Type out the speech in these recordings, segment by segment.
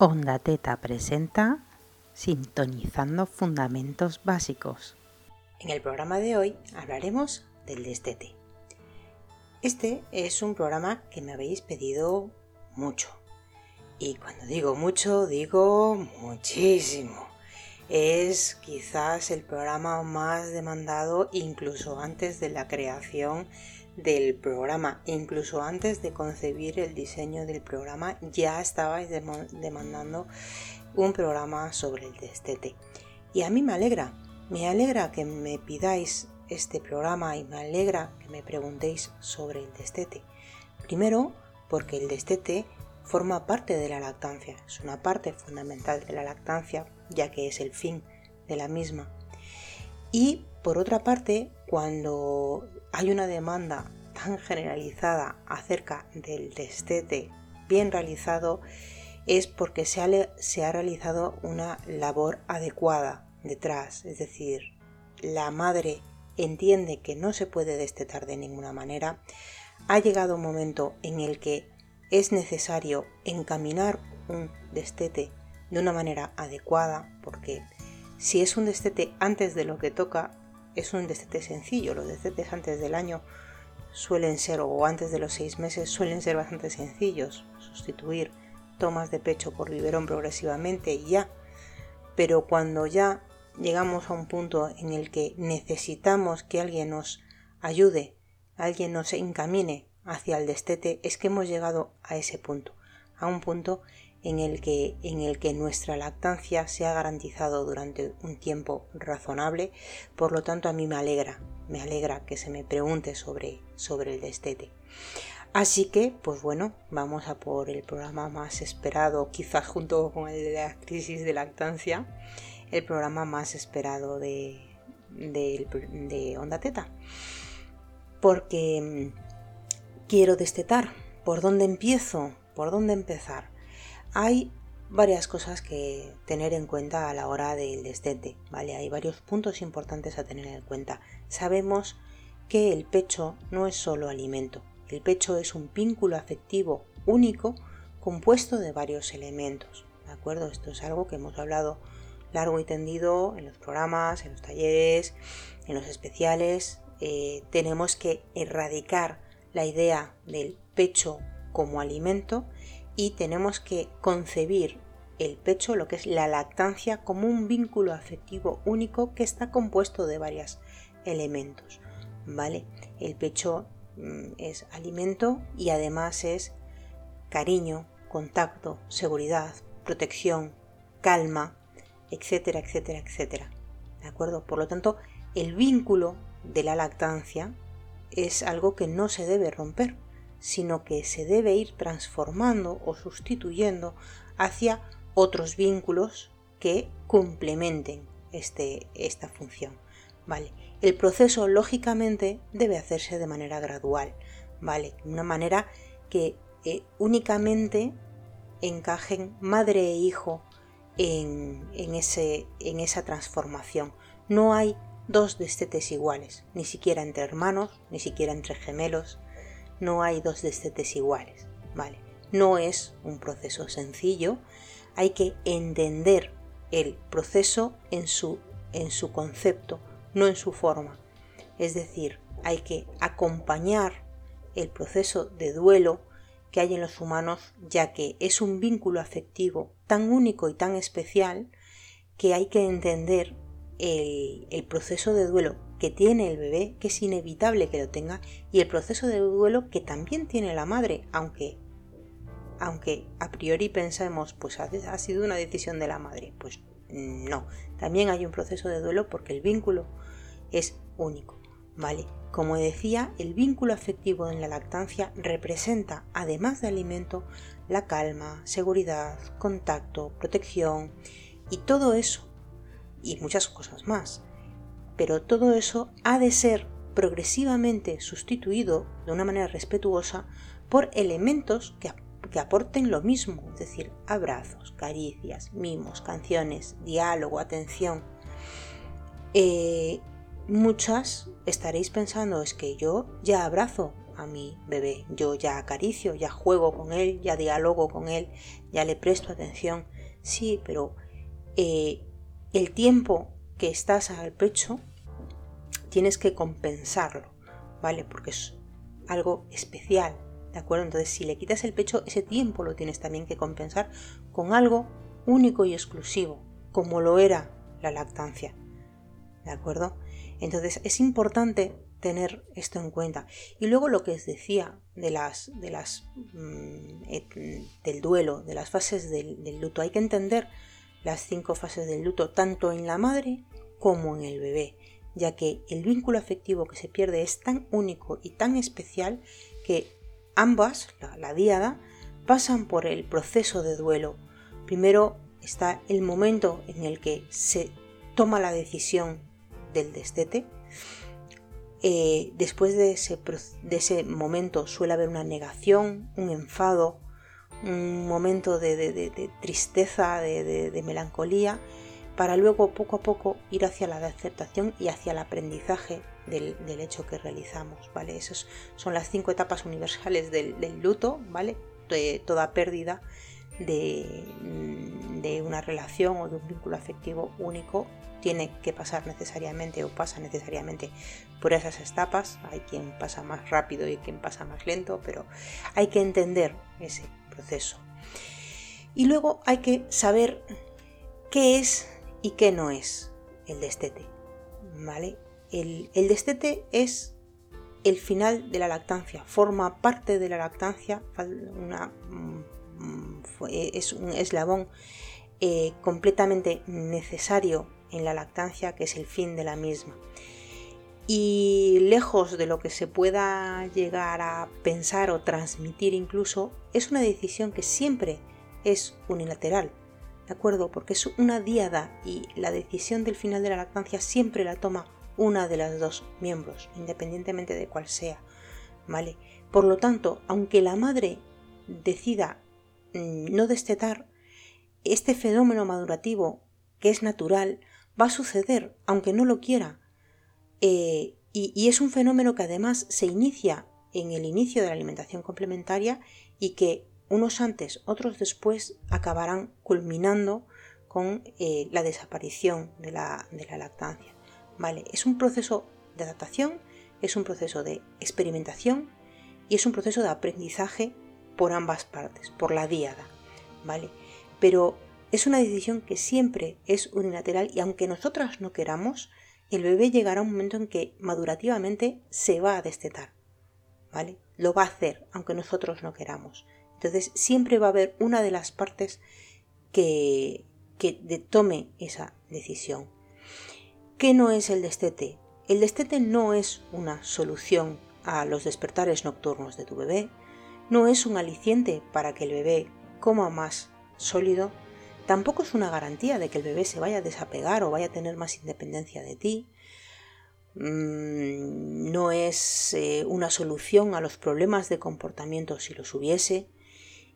Onda Teta presenta Sintonizando Fundamentos Básicos. En el programa de hoy hablaremos del destete. Este es un programa que me habéis pedido mucho. Y cuando digo mucho, digo muchísimo. Es quizás el programa más demandado incluso antes de la creación del programa. Incluso antes de concebir el diseño del programa ya estabais demandando un programa sobre el destete. Y a mí me alegra, me alegra que me pidáis este programa y me alegra que me preguntéis sobre el destete. Primero, porque el destete forma parte de la lactancia, es una parte fundamental de la lactancia, ya que es el fin de la misma. Y por otra parte, cuando hay una demanda tan generalizada acerca del destete bien realizado, es porque se ha, realizado una labor adecuada detrás, es decir, la madre entiende que no se puede destetar de ninguna manera, ha llegado un momento en el que es necesario encaminar un destete de una manera adecuada, porque si es un destete antes de lo que toca, es un destete sencillo. Los destetes antes del año suelen ser, o antes de los seis meses, suelen ser bastante sencillos. Sustituir tomas de pecho por biberón progresivamente y ya. Pero cuando ya llegamos a un punto en el que necesitamos que alguien nos ayude, alguien nos encamine hacia el destete, es que hemos llegado a ese punto, a un punto en el que, en el que nuestra lactancia se ha garantizado durante un tiempo razonable, por lo tanto a mí me alegra, me alegra que se me pregunte sobre, sobre el destete. Así que, pues bueno, vamos a por el programa más esperado, quizás junto con el de la crisis de lactancia, el programa más esperado de, de, de Onda Teta. Porque mm, quiero destetar. ¿Por dónde empiezo? ¿Por dónde empezar? Hay varias cosas que tener en cuenta a la hora del destete, ¿vale? Hay varios puntos importantes a tener en cuenta. Sabemos que el pecho no es solo alimento. El pecho es un vínculo afectivo único compuesto de varios elementos, ¿de acuerdo? Esto es algo que hemos hablado largo y tendido en los programas, en los talleres, en los especiales. Eh, tenemos que erradicar la idea del pecho como alimento y tenemos que concebir el pecho, lo que es la lactancia, como un vínculo afectivo único que está compuesto de varios elementos. ¿Vale? El pecho mm, es alimento y además es cariño, contacto, seguridad, protección, calma, etcétera, etcétera, etcétera. ¿De acuerdo? Por lo tanto, el vínculo de la lactancia es algo que no se debe romper sino que se debe ir transformando o sustituyendo hacia otros vínculos que complementen este, esta función. ¿vale? El proceso, lógicamente, debe hacerse de manera gradual, ¿vale? De una manera que eh, únicamente encajen madre e hijo en, ese, en esa transformación. No hay dos destetes iguales, ni siquiera entre hermanos, ni siquiera entre gemelos, no hay dos destetes iguales, ¿vale? No es un proceso sencillo, hay que entender el proceso en su, en su concepto, no en su forma. Es decir, hay que acompañar el proceso de duelo que hay en los humanos, ya que es un vínculo afectivo tan único y tan especial que hay que entender el, proceso de duelo que tiene el bebé, que es inevitable que lo tenga, y el proceso de duelo que también tiene la madre, aunque, aunque a priori pensemos, pues ha, sido una decisión de la madre. Pues no, también hay un proceso de duelo porque el vínculo es único, ¿vale? Como decía, el vínculo afectivo en la lactancia representa, además de alimento, la calma, seguridad, contacto, protección y todo eso, y muchas cosas más pero todo eso ha de ser progresivamente sustituido de una manera respetuosa por elementos que, aporten lo mismo, es decir, abrazos, caricias, mimos, canciones, diálogo, atención. Eh, muchas estaréis pensando es que yo ya abrazo a mi bebé. Yo ya acaricio, ya juego con él, ya dialogo con él, ya le presto atención. Sí, pero eh, el tiempo que estás al pecho tienes que compensarlo, ¿vale? Porque es algo especial, ¿de acuerdo? Entonces, si le quitas el pecho, ese tiempo lo tienes también que compensar con algo único y exclusivo, como lo era la lactancia, ¿de acuerdo? Entonces, es importante tener esto en cuenta. Y luego lo que os decía de las, de las mm, del duelo, de las fases del, del luto, hay que entender las cinco fases del luto tanto en la madre como en el bebé ya que el vínculo afectivo que se pierde es tan único y tan especial que ambas, la, la diada, pasan por el proceso de duelo. Primero está el momento en el que se toma la decisión del destete. Eh, después de ese, de ese, momento suele haber una negación, un enfado, un momento de, tristeza, de melancolía para luego poco a poco ir hacia la aceptación y hacia el aprendizaje del, hecho que realizamos, ¿vale? Esas son las cinco etapas universales del, luto, ¿vale? De toda pérdida de, de, una relación o de un vínculo afectivo único tiene que pasar necesariamente o pasa necesariamente por esas etapas. Hay quien pasa más rápido y quien pasa más lento, pero hay que entender ese Y luego hay que saber qué es y qué no es el destete. ¿Vale? El, destete es el final de la lactancia, forma parte de la lactancia, mm, es un eslabón eh, completamente necesario en la lactancia, que es el fin de la misma. Y lejos de lo que se pueda llegar a pensar o transmitir incluso, es una decisión que siempre es unilateral. ¿de acuerdo? Porque es una diada y la decisión del final de la lactancia siempre la toma una de las dos miembros, independientemente de cuál sea, ¿vale? Por lo tanto, aunque la madre decida mm, no destetar, este fenómeno madurativo, que es natural, va a suceder, aunque no lo quiera. Eh, y es un fenómeno que además se inicia en el inicio de la alimentación complementaria y que unos antes, otros después, acabarán culminando con eh, la desaparición de la, lactancia. ¿Vale? Es un proceso de adaptación, es un proceso de experimentación y es un proceso de aprendizaje por ambas partes, por la diada. ¿Vale? Pero es una decisión que siempre es unilateral y aunque nosotras no queramos, el bebé llegará a un momento en que madurativamente se va a destetar. ¿Vale? Lo va a hacer, aunque nosotros no queramos. Entonces siempre va a haber una de las partes que, que tome esa decisión. ¿Qué no es el destete? El destete no es una solución a los despertares nocturnos de tu bebé, no es un aliciente para que el bebé coma más sólido, tampoco es una garantía de que el bebé se vaya a desapegar o vaya a tener más independencia de ti, mm, no es eh, una solución a los problemas de comportamiento si los hubiese,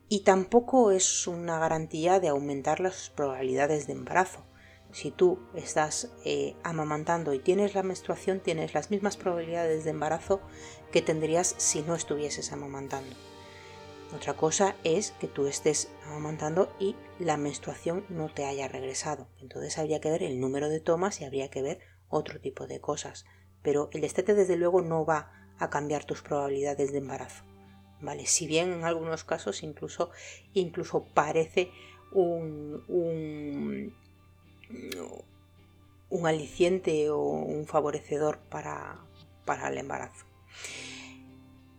y tampoco es una garantía de aumentar las probabilidades de embarazo. Si tú estás eh, amamantando y tienes la menstruación, tienes las mismas probabilidades de embarazo que tendrías si no estuvieses amamantando. Otra cosa es que tú estés amamantando y la menstruación no te haya regresado. Entonces habría que ver el número de tomas y habría que ver otro tipo de cosas. Pero el destete desde luego no va a cambiar tus probabilidades de embarazo. Si bien en algunos casos incluso, incluso parece un, un, aliciente o un favorecedor para, para el embarazo.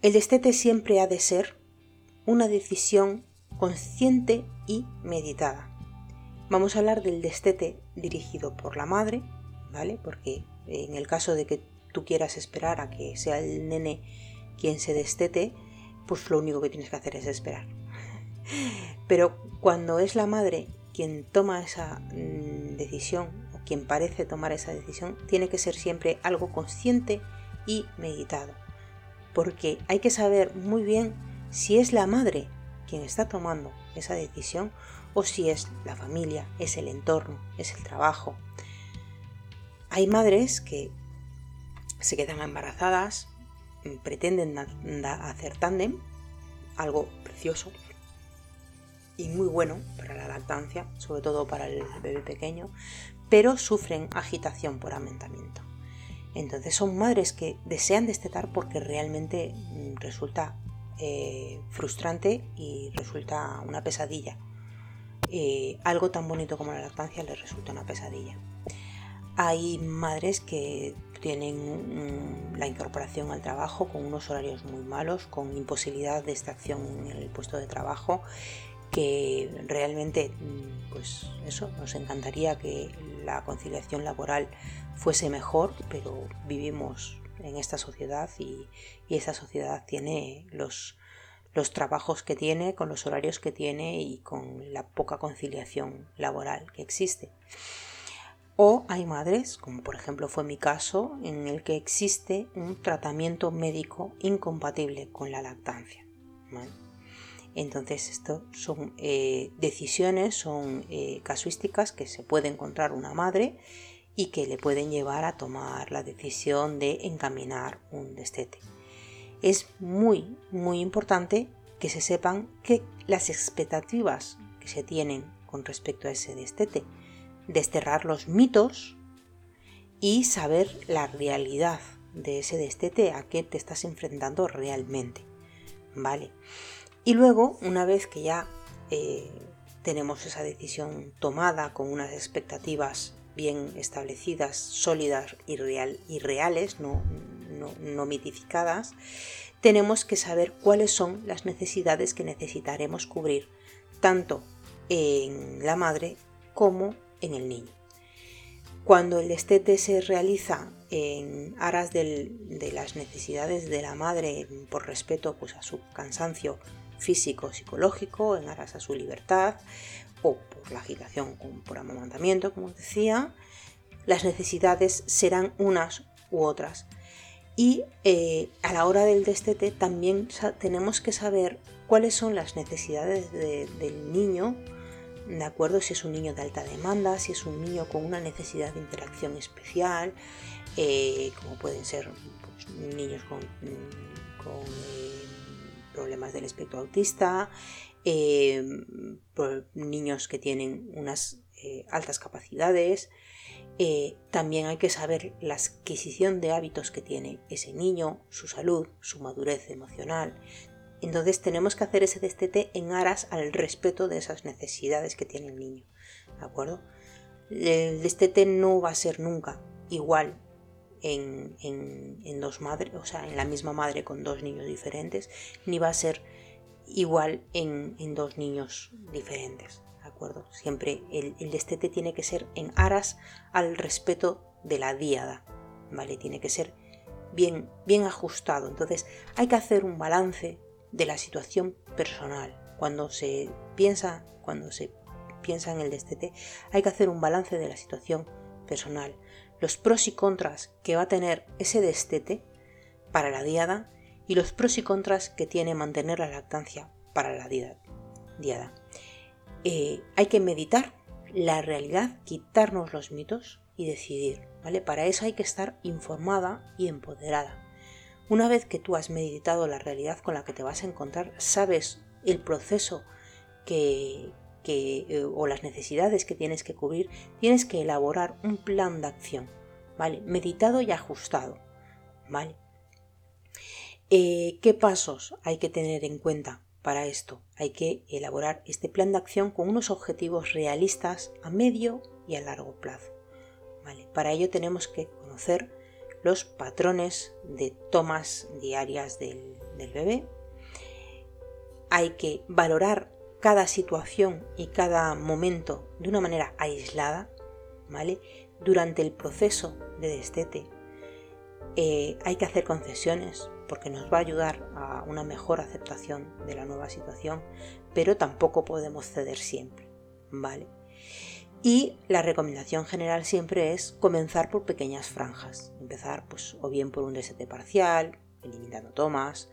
El destete siempre ha de ser una decisión consciente y meditada. Vamos a hablar del destete dirigido por la madre, ¿vale? Porque en el caso de que tú quieras esperar a que sea el nene quien se destete, pues lo único que tienes que hacer es esperar. Pero cuando es la madre quien toma esa mm, decisión o quien parece tomar esa decisión, tiene que ser siempre algo consciente y meditado. Porque hay que saber muy bien si es la madre quien está tomando esa decisión o si es la familia, es el entorno, es el trabajo. Hay madres que se quedan embarazadas pretenden hacer tándem, algo precioso y muy bueno para la lactancia, sobre todo para el bebé pequeño, pero sufren agitación por ammentamiento. Entonces son madres que desean destetar porque realmente mm, resulta eh, frustrante y resulta una pesadilla. Eh, algo tan bonito como la lactancia les resulta una pesadilla. Hay madres que tienen la incorporación al trabajo con unos horarios muy malos, con imposibilidad de extracción en el puesto de trabajo, que realmente, mm, pues eso, nos encantaría que la conciliación laboral fuese mejor, pero vivimos en esta sociedad y, esta sociedad tiene los, los trabajos que tiene, con los horarios que tiene y con la poca conciliación laboral que existe. O hay madres, como por ejemplo fue mi caso, en el que existe un tratamiento médico incompatible con la lactancia. Entonces, esto son eh, decisiones, son eh, casuísticas que se puede encontrar una madre y que le pueden llevar a tomar la decisión de encaminar un destete. Es muy, muy importante que se sepan que las expectativas que se tienen con respecto a ese destete desterrar los mitos y saber la realidad de ese destete a qué te estás enfrentando realmente. ¿Vale? Y luego, una vez que ya eh, tenemos esa decisión tomada con unas expectativas bien establecidas, sólidas y, real, y reales, no, no mitificadas, tenemos que saber cuáles son las necesidades que necesitaremos cubrir, tanto en la madre como en el niño. Cuando el destete se realiza en aras de las necesidades de la madre por respeto pues, a su cansancio físico, psicológico, en aras a su libertad o por la agitación por amamantamiento, como decía, las necesidades serán unas u otras. Y eh, a la hora del destete también tenemos que saber cuáles son las necesidades del niño de acuerdo si es un niño de alta demanda, si es un niño con una necesidad de interacción especial, eh, como pueden ser pues, niños con, problemas del espectro autista, eh, niños que tienen unas altas capacidades. también hay que saber la adquisición de hábitos que tiene ese niño, su salud, su madurez emocional, entonces tenemos que hacer ese destete en aras al respeto de esas necesidades que tiene el niño. ¿De acuerdo? El destete no va a ser nunca igual en, dos madres, o sea, en la misma madre con dos niños diferentes, ni va a ser igual en, dos niños diferentes. ¿De acuerdo? Siempre el, el destete tiene que ser en aras al respeto de la diada. ¿Vale? Tiene que ser bien, bien ajustado. Entonces hay que hacer un balance de la situación personal. Cuando se piensa, cuando se piensa en el destete, hay que hacer un balance de la situación personal, los pros y contras que va a tener ese destete para la diada y los pros y contras que tiene mantener la lactancia para la diada. Eh, hay que meditar la realidad, quitarnos los mitos y decidir, ¿vale? Para eso hay que estar informada y empoderada. Una vez que tú has meditado la realidad con la que te vas a encontrar, sabes el proceso que, eh, o las necesidades que tienes que cubrir, tienes que elaborar un plan de acción, ¿vale? Meditado y ajustado, ¿vale? Eh, ¿Qué pasos hay que tener en cuenta para esto? Hay que elaborar este plan de acción con unos objetivos realistas a medio y a largo plazo, ¿vale? Para ello tenemos que conocer los patrones de tomas diarias del, bebé. Hay que valorar cada situación y cada momento de una manera aislada, ¿vale? Durante el proceso de destete eh, hay que hacer concesiones porque nos va a ayudar a una mejor aceptación de la nueva situación, pero tampoco podemos ceder siempre, ¿vale? Y la recomendación general siempre es comenzar por pequeñas franjas. Empezar pues o bien por un destete parcial, eliminando tomas,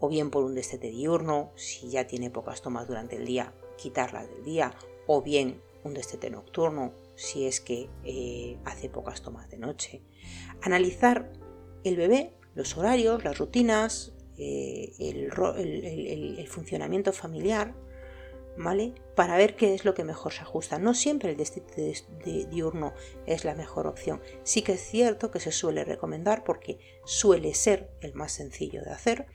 o bien por un destete diurno, si ya tiene pocas tomas durante el día, quitarlas del día, o bien un destete nocturno, si es que eh, hace pocas tomas de noche. Analizar el bebé los horarios, las rutinas, eh, el, funcionamiento familiar, ¿vale? Para ver qué es lo que mejor se ajusta. No siempre el destete diurno es la mejor opción. Sí que es cierto que se suele recomendar porque suele ser el más sencillo de hacer,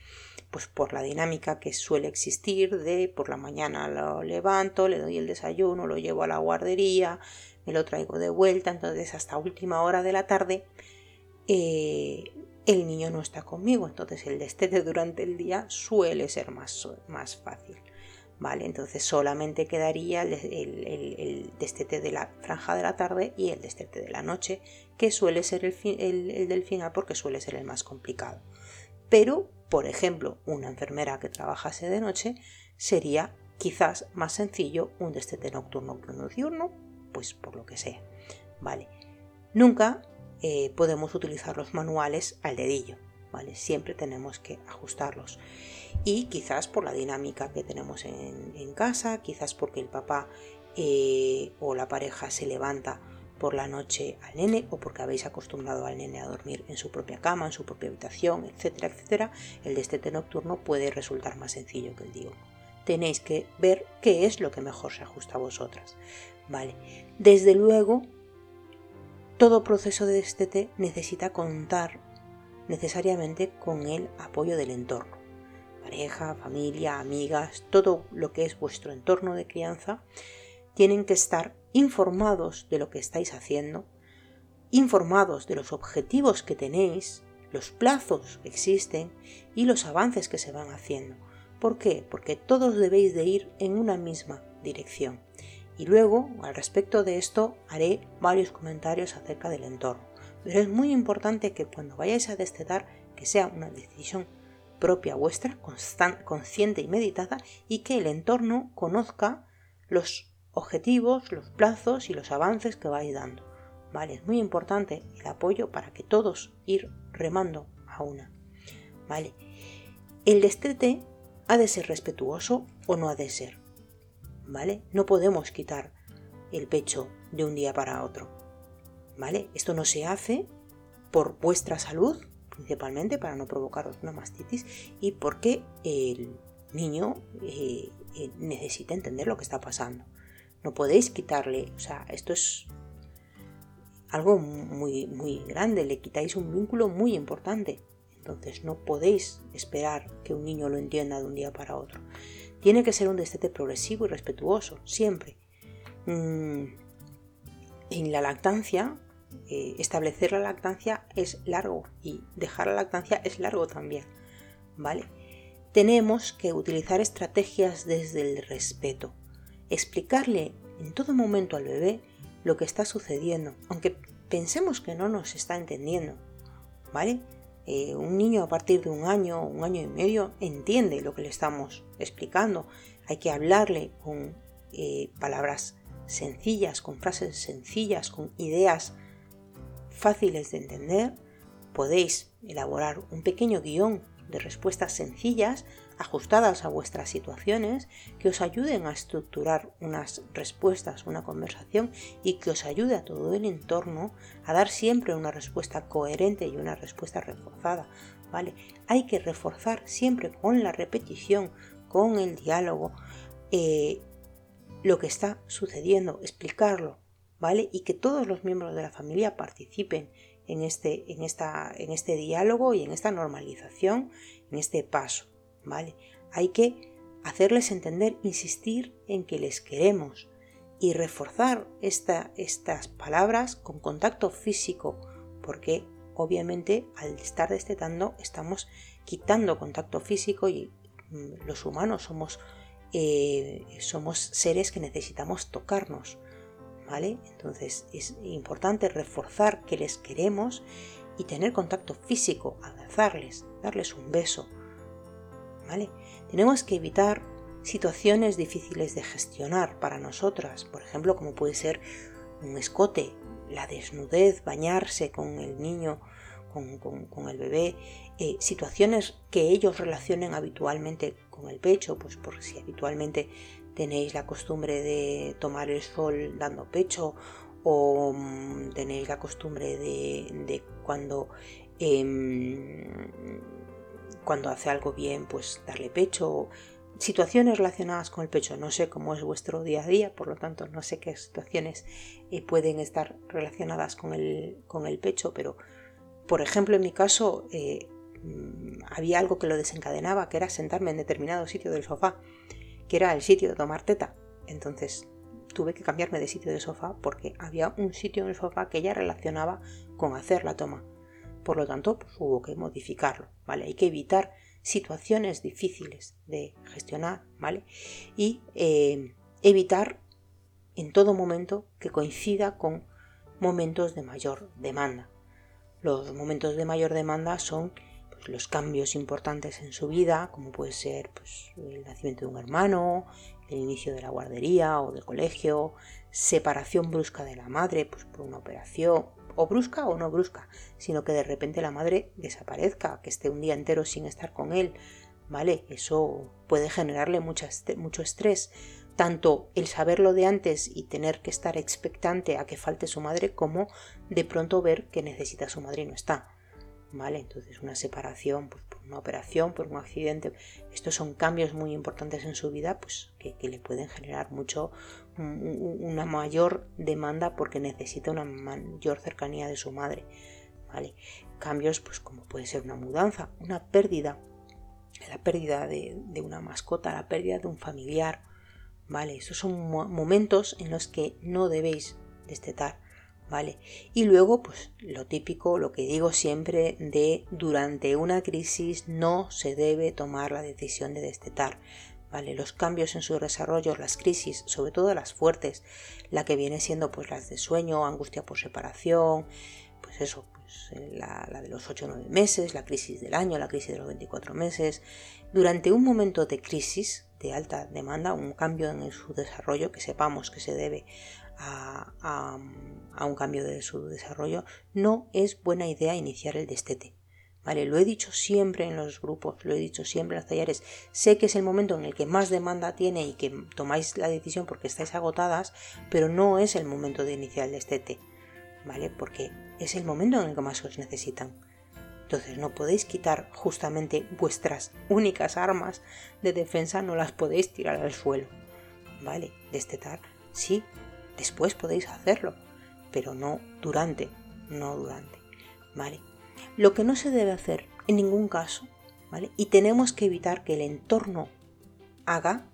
pues por la dinámica que suele existir de por la mañana lo levanto, le doy el desayuno, lo llevo a la guardería, me lo traigo de vuelta, entonces hasta última hora de la tarde eh, el niño no está conmigo, entonces el destete durante el día suele ser más, más fácil. ¿Vale? Entonces solamente quedaría el, destete de la franja de la tarde y el destete de la noche, que suele ser el, el del final porque suele ser el más complicado. Pero, por ejemplo, una enfermera que trabajase de noche sería quizás más sencillo un destete nocturno que uno diurno, pues por lo que sea. ¿Vale? Nunca eh, podemos utilizar los manuales al dedillo, ¿vale? Siempre tenemos que ajustarlos. Y quizás por la dinámica que tenemos en, casa, quizás porque el papá eh, o la pareja se levanta por la noche al nene o porque habéis acostumbrado al nene a dormir en su propia cama, en su propia habitación, etcétera, etcétera, el destete nocturno puede resultar más sencillo que el diurno. Tenéis que ver qué es lo que mejor se ajusta a vosotras. Vale. Desde luego, todo proceso de destete necesita contar necesariamente con el apoyo del entorno. Pareja, familia, amigas, todo lo que es vuestro entorno de crianza, tienen que estar informados de lo que estáis haciendo, informados de los objetivos que tenéis, los plazos que existen y los avances que se van haciendo. ¿Por qué? Porque todos debéis de ir en una misma dirección. Y luego, al respecto de esto, haré varios comentarios acerca del entorno. Pero es muy importante que cuando vayáis a destetar, que sea una decisión propia vuestra, consciente y meditada, y que el entorno conozca los objetivos, los plazos y los avances que vais dando. ¿Vale? Es muy importante el apoyo para que todos ir remando a una. ¿Vale? El destete ha de ser respetuoso o no ha de ser. ¿vale? No podemos quitar el pecho de un día para otro, ¿vale? Esto no se hace por vuestra salud, principalmente para no provocaros una mastitis y porque el niño eh, eh, necesita entender lo que está pasando. No podéis quitarle, o sea, esto es algo muy, muy grande, le quitáis un vínculo muy importante. Entonces no podéis esperar que un niño lo entienda de un día para otro. Tiene que ser un destete progresivo y respetuoso, siempre. Mm, en la lactancia, eh, establecer la lactancia es largo y dejar la lactancia es largo también. ¿Vale? Tenemos que utilizar estrategias desde el respeto. Explicarle en todo momento al bebé lo que está sucediendo, aunque pensemos que no nos está entendiendo. ¿Vale? Eh, un niño a partir de un año, un año y medio, entiende lo que le estamos explicando. Hay que hablarle con eh, palabras sencillas, con frases sencillas, con ideas fáciles de entender. Podéis elaborar un pequeño guion de respuestas sencillas ajustadas a vuestras situaciones que os ayuden a estructurar unas respuestas, una conversación y que os ayude a todo el entorno a dar siempre una respuesta coherente y una respuesta reforzada. ¿vale? Hay que reforzar siempre con la repetición, con el diálogo, eh, lo que está sucediendo, explicarlo, ¿vale? Y que todos los miembros de la familia participen en este, en, esta, en este diálogo y en esta normalización, en este paso. Hay que hacerles entender, insistir en que les queremos y reforzar estas palabras con contacto físico, porque obviamente al estar destetando estamos quitando contacto físico y mm, los humanos somos, eh, somos seres que necesitamos tocarnos. ¿Vale? Entonces es importante reforzar que les queremos y tener contacto físico, abrazarles, darles un beso, tenemos que evitar situaciones difíciles de gestionar para nosotras, por ejemplo, como puede ser un escote, la desnudez, bañarse con el niño, con, el bebé, eh, situaciones que ellos relacionen habitualmente con el pecho, pues por si habitualmente tenéis la costumbre de tomar el sol dando pecho o mm, tenéis la costumbre de, de cuando em, cuando hace algo bien, pues darle pecho, situaciones relacionadas con el pecho. No sé cómo es vuestro día a día, por lo tanto no sé qué situaciones eh, pueden estar relacionadas con el, con el, pecho, pero por ejemplo en mi caso eh, mm, había algo que lo desencadenaba, que era sentarme en determinado sitio del sofá, que era el sitio de tomar teta. Entonces tuve que cambiarme de sitio de sofá porque había un sitio en el sofá que ya relacionaba con hacer la toma. Por lo tanto, pues, hubo que modificarlo, ¿vale? Hay que evitar situaciones difíciles de gestionar, ¿vale? Y eh, evitar en todo momento que coincida con momentos de mayor demanda. Los momentos de mayor demanda son pues, los cambios importantes en su vida, como puede ser pues, el nacimiento de un hermano, el inicio de la guardería o del colegio, separación brusca de la madre pues, por una operación, o brusca o no brusca, sino que de repente la madre desaparezca, que esté un día entero sin estar con él, ¿vale? Eso puede generarle mucho estrés, tanto el saberlo de antes y tener que estar expectante a que falte su madre, como de pronto ver que necesita su madre y no está. ¿Vale? Entonces una separación pues, por una operación, por un accidente, estos son cambios muy importantes en su vida pues, que, que le pueden generar mucho, una mayor demanda porque necesita una mayor cercanía de su madre. ¿vale? Cambios, pues como puede ser una mudanza, una pérdida, la pérdida de, una mascota, la pérdida de un familiar. ¿vale? Esos son momentos en los que no debéis destetar. ¿vale? Y luego, pues lo típico, lo que digo siempre de durante una crisis no se debe tomar la decisión de destetar. Los cambios en su desarrollo, las crisis, sobre todo las fuertes, la que viene siendo pues las de sueño, angustia por separación, pues eso, pues eh, la, de los 8 o 9 meses, la crisis del año, la crisis de los 24 meses. Durante un momento de crisis, de alta demanda, un cambio en su desarrollo que sepamos que se debe a un cambio de su desarrollo, no es buena idea iniciar el destete. Vale, lo he dicho siempre en los grupos, lo he dicho siempre en los talleres. Sé que es el momento en el que más demanda tiene y que tomáis la decisión porque estáis agotadas, pero no es el momento de iniciar el destete, ¿vale? Porque es el momento en el que más os necesitan. Entonces no podéis quitar justamente vuestras únicas armas de defensa, no las podéis tirar al suelo, ¿vale? Destetar, sí, después podéis hacerlo, pero no durante, no durante, ¿vale? Lo que no se debe hacer en ningún caso, ¿vale? Y tenemos que evitar que el entorno haga,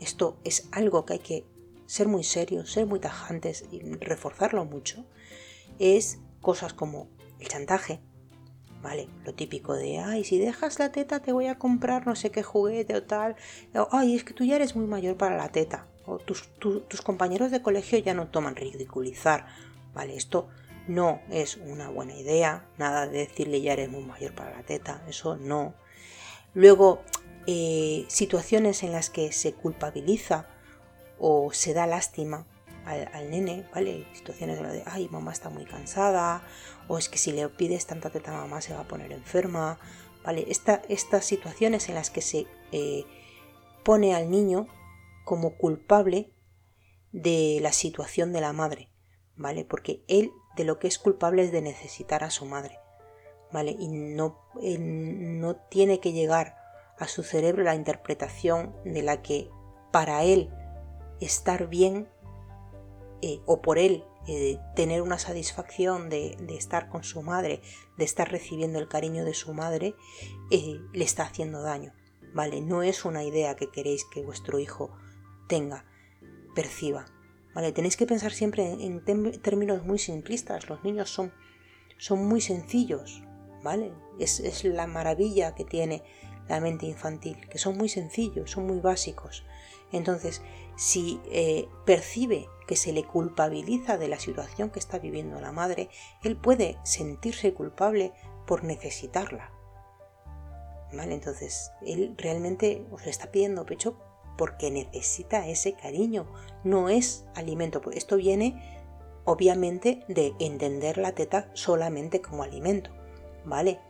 esto es algo que hay que ser muy serios, ser muy tajantes y reforzarlo mucho, es cosas como el chantaje, ¿vale? Lo típico de, ay, si dejas la teta te voy a comprar no sé qué juguete o tal, ay, es que tú ya eres muy mayor para la teta, o tus, tus compañeros de colegio ya no toman ridiculizar, ¿vale? Esto no es una buena idea, nada de decirle ya eres muy mayor para la teta, eso no. Luego, eh, situaciones en las que se culpabiliza o se da lástima al, nene, ¿vale? Situaciones de lo de, ay, mamá está muy cansada, o es que si le pides tanta teta mamá se va a poner enferma, ¿vale? estas situaciones en las que se eh, pone al niño como culpable de la situación de la madre, ¿vale? Porque él de lo que es culpable de necesitar a su madre, ¿vale? Y no, no tiene que llegar a su cerebro la interpretación de la que para él estar bien eh, o por él eh, tener una satisfacción de, estar con su madre, de estar recibiendo el cariño de su madre, eh, le está haciendo daño, ¿vale? No es una idea que queréis que vuestro hijo tenga, perciba, Tenéis que pensar siempre en, términos muy simplistas. Los niños son, son muy sencillos, ¿vale? Es, la maravilla que tiene la mente infantil, que son muy sencillos, son muy básicos. Entonces, si eh, percibe que se le culpabiliza de la situación que está viviendo la madre, él puede sentirse culpable por necesitarla. ¿Vale? Entonces, él realmente os está pidiendo pecho porque necesita ese cariño, no es alimento. Esto viene obviamente de entender la teta solamente como alimento, ¿vale?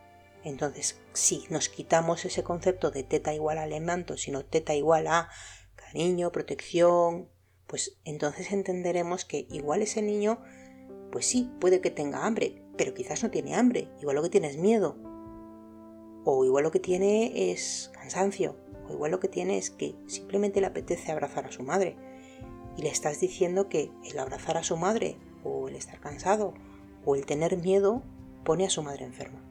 Entonces, si nos quitamos ese concepto de teta igual a alimento, sino teta igual a cariño, protección, pues entonces entenderemos que igual ese niño, pues sí, puede que tenga hambre, pero quizás no tiene hambre, igual lo que tiene es miedo, o igual lo que tiene es cansancio, o igual lo que tiene es que simplemente le apetece abrazar a su madre. Y le estás diciendo que el abrazar a su madre, o el estar cansado, o el tener miedo, pone a su madre enferma.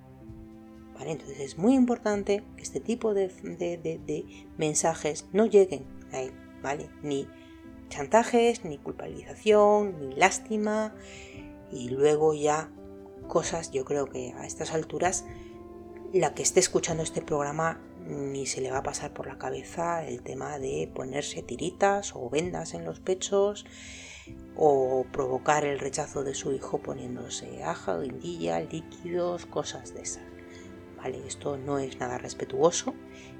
¿Vale? Entonces es muy importante que este tipo de, de mensajes no lleguen a él, ¿vale? Ni chantajes, ni culpabilización, ni lástima, y luego ya cosas, yo creo que a estas alturas la que esté escuchando este programa ni se le va a pasar por la cabeza el tema de ponerse tiritas o vendas en los pechos o provocar el rechazo de su hijo poniéndose aja, guindilla, líquidos, cosas de esas. Vale, esto no es nada respetuoso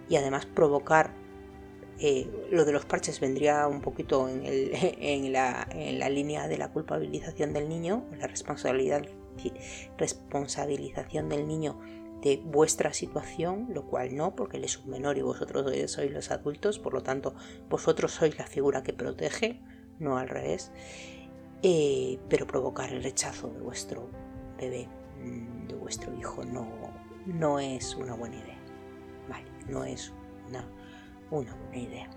y además provocar eh, lo de los parches vendría un poquito en, la, en, la, línea de la culpabilización del niño, la responsabilidad, responsabilización del niño de vuestra situación, lo cual no, porque él es un menor y vosotros sois los adultos, por lo tanto vosotros sois la figura que protege, no al revés, eh, pero provocar el rechazo de vuestro bebé, mm, de vuestro hijo, no, no es una buena idea. Vale, no es una una buena idea.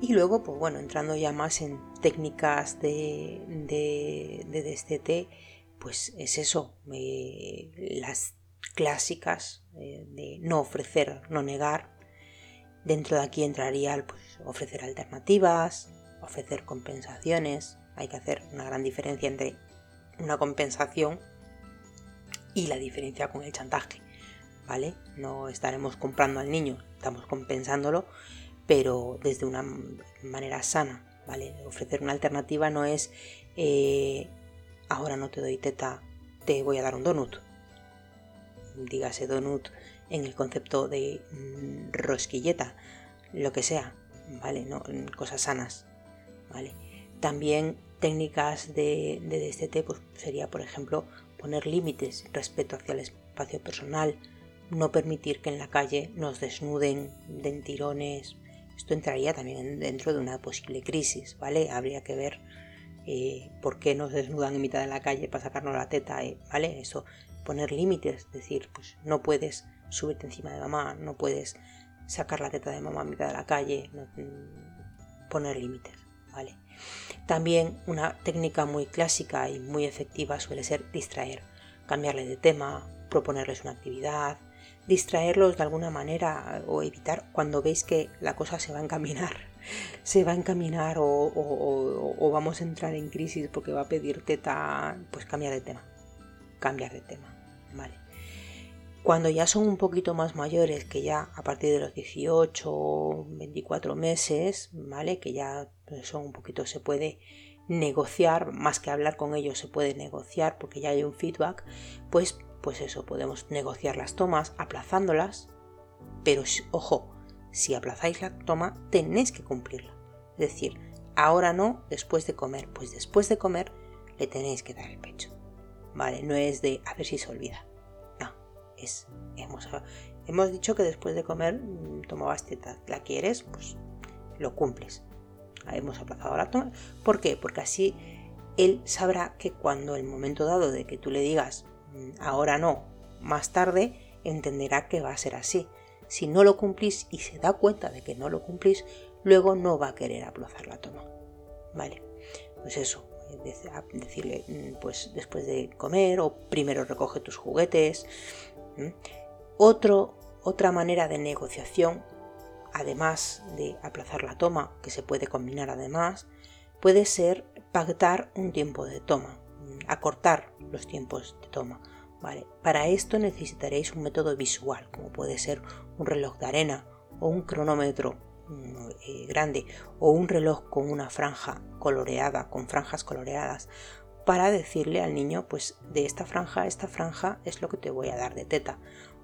Y luego, pues bueno, entrando ya más en técnicas de, de, de DST, pues es eso, eh, las clásicas eh, de no ofrecer, no negar. Dentro de aquí entraría pues, ofrecer alternativas, ofrecer compensaciones. Hay que hacer una gran diferencia entre una compensación y la diferencia con el chantaje. ¿vale? No estaremos comprando al niño, estamos compensándolo, pero desde una manera sana, ¿vale? Ofrecer una alternativa no es eh, ahora no te doy teta, te voy a dar un donut. Dígase donut en el concepto de mm, rosquilleta, lo que sea, ¿vale? No, cosas sanas, ¿vale? También técnicas de, de DST pues sería, por ejemplo, poner límites respecto hacia el espacio personal, no permitir que en la calle nos desnuden den tirones. Esto entraría también dentro de una posible crisis, ¿vale? Habría que ver eh, por qué nos desnudan en mitad de la calle para sacarnos la teta, eh, ¿vale? Eso, poner límites, decir, pues no puedes subirte encima de mamá, no puedes sacar la teta de mamá en mitad de la calle, mm, poner límites, ¿vale? También una técnica muy clásica y muy efectiva suele ser distraer, cambiarle de tema, proponerles una actividad, distraerlos de alguna manera o evitar cuando veis que la cosa se va a encaminar, se va a encaminar o, vamos a entrar en crisis porque va a pedir teta, pues cambiar de tema, cambiar de tema, Cuando ya son un poquito más mayores, que ya a partir de los 18 24 meses, ¿vale? Que ya son un poquito, se puede negociar, más que hablar con ellos, se puede negociar porque ya hay un feedback, pues pues eso, podemos negociar las tomas aplazándolas, pero ojo, si aplazáis la toma, tenéis que cumplirla. Es decir, ahora no, después de comer, pues después de comer le tenéis que dar el pecho. Vale, no es de a ver si se olvida. No, es, hemos, hemos dicho que después de comer mm, tomabas teta, la quieres, pues lo cumples. Hemos aplazado la toma. ¿Por qué? Porque así él sabrá que cuando el momento dado de que tú le digas ahora no, más tarde entenderá que va a ser así. Si no lo cumplís y se da cuenta de que no lo cumplís, luego no va a querer aplazar la toma. ¿Vale? Pues eso, decirle, mm, pues después de comer o primero recoge tus juguetes. Otro, otra manera de negociación, además de aplazar la toma, que se puede combinar además, puede ser pactar un tiempo de toma acortar los tiempos de toma. Vale. Para esto necesitaréis un método visual, como puede ser un reloj de arena o un cronómetro mm, eh, grande o un reloj con una franja coloreada, con franjas coloreadas, para decirle al niño, pues de esta franja a esta franja es lo que te voy a dar de teta.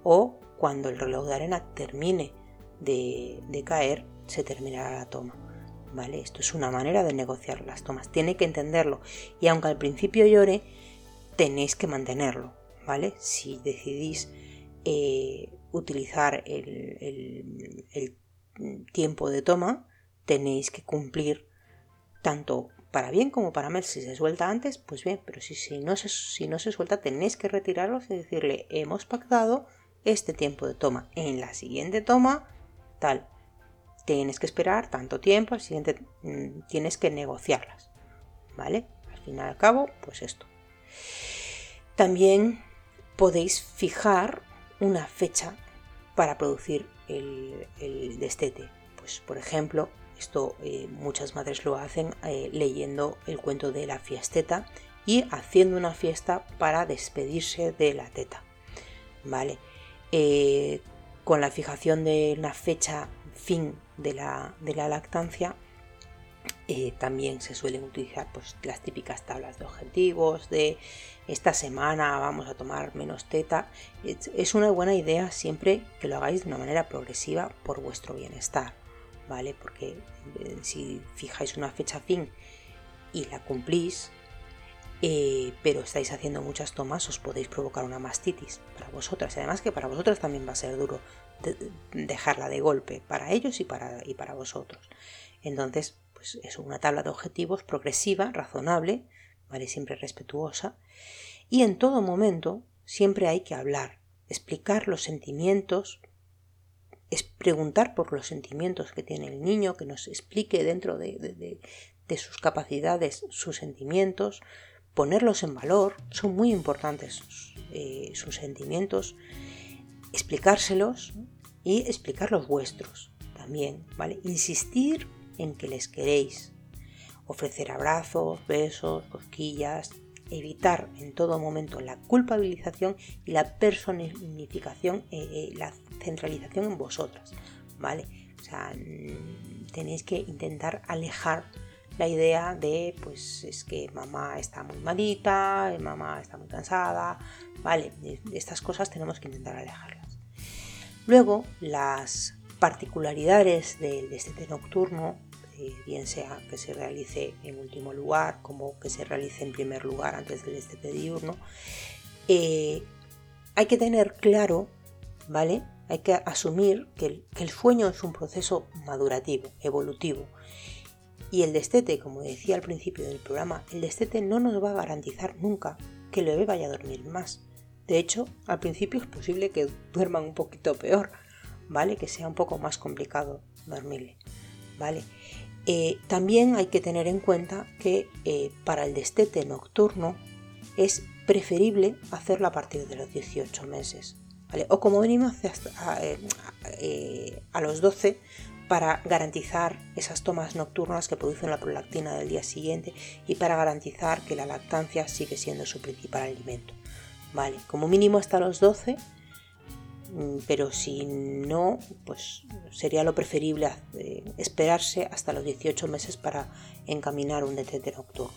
O cuando el reloj de arena termine de, caer, se terminará la toma. ¿vale? Esto es una manera de negociar las tomas, tiene que entenderlo y aunque al principio llore, tenéis que mantenerlo, ¿vale? Si decidís eh, utilizar el, tiempo de toma, tenéis que cumplir tanto para bien como para mal. Si se suelta antes, pues bien, pero si, no, se, si no se suelta, tenéis que retirarlos y decirle, hemos pactado este tiempo de toma. En la siguiente toma, tal, tienes que esperar tanto tiempo, al siguiente mm, tienes que negociarlas. ¿Vale? Al fin y al cabo, pues esto. También podéis fijar una fecha para producir el, destete. Pues, por ejemplo, esto eh, muchas madres lo hacen eh, leyendo el cuento de la fiesteta y haciendo una fiesta para despedirse de la teta. ¿Vale? Eh, con la fijación de una fecha fin de la, lactancia, también se suelen utilizar pues, las típicas tablas de objetivos de esta semana vamos a tomar menos teta. Es una buena idea siempre que lo hagáis de una manera progresiva por vuestro bienestar. ¿vale? Porque eh, si fijáis una fecha fin y la cumplís, eh, pero estáis haciendo muchas tomas, os podéis provocar una mastitis para vosotras. Y además que para vosotras también va a ser duro dejarla de golpe, para ellos y para, y para vosotros. Entonces, pues es una tabla de objetivos progresiva, razonable, ¿vale? Siempre respetuosa. Y en todo momento siempre hay que hablar, explicar los sentimientos, es preguntar por los sentimientos que tiene el niño, que nos explique dentro de, sus capacidades sus sentimientos, ponerlos en valor, son muy importantes sus, eh, sentimientos, explicárselos y explicar los vuestros también, ¿vale? Insistir en que les queréis, ofrecer abrazos, besos, cosquillas, evitar en todo momento la culpabilización y la personificación, eh, eh, la centralización en vosotras, ¿vale? O sea, mm, tenéis que intentar alejar la idea de, pues es que mamá está muy malita, mamá está muy cansada, ¿vale? Estas cosas tenemos que intentar alejarlas. Luego, las particularidades del destete nocturno eh, bien sea que se realice en último lugar como que se realice en primer lugar antes del destete diurno, eh, hay que tener claro, ¿vale? Hay que asumir que el, sueño es un proceso madurativo, evolutivo. Y el destete, como decía al principio del programa, el destete no nos va a garantizar nunca que el bebé vaya a dormir más. De hecho, al principio es posible que duerman un poquito peor, ¿vale? Que sea un poco más complicado dormirle, ¿vale? Eh, también hay que tener en cuenta que eh, para el destete nocturno es preferible hacerlo a partir de los 18 meses, o como mínimo a, eh, a, los 12 para garantizar esas tomas nocturnas que producen la prolactina del día siguiente y para garantizar que la lactancia sigue siendo su principal alimento. Vale, como mínimo hasta los 12 Mm, pero si no, pues sería lo preferible eh, esperarse hasta los 18 meses para encaminar un destete nocturno.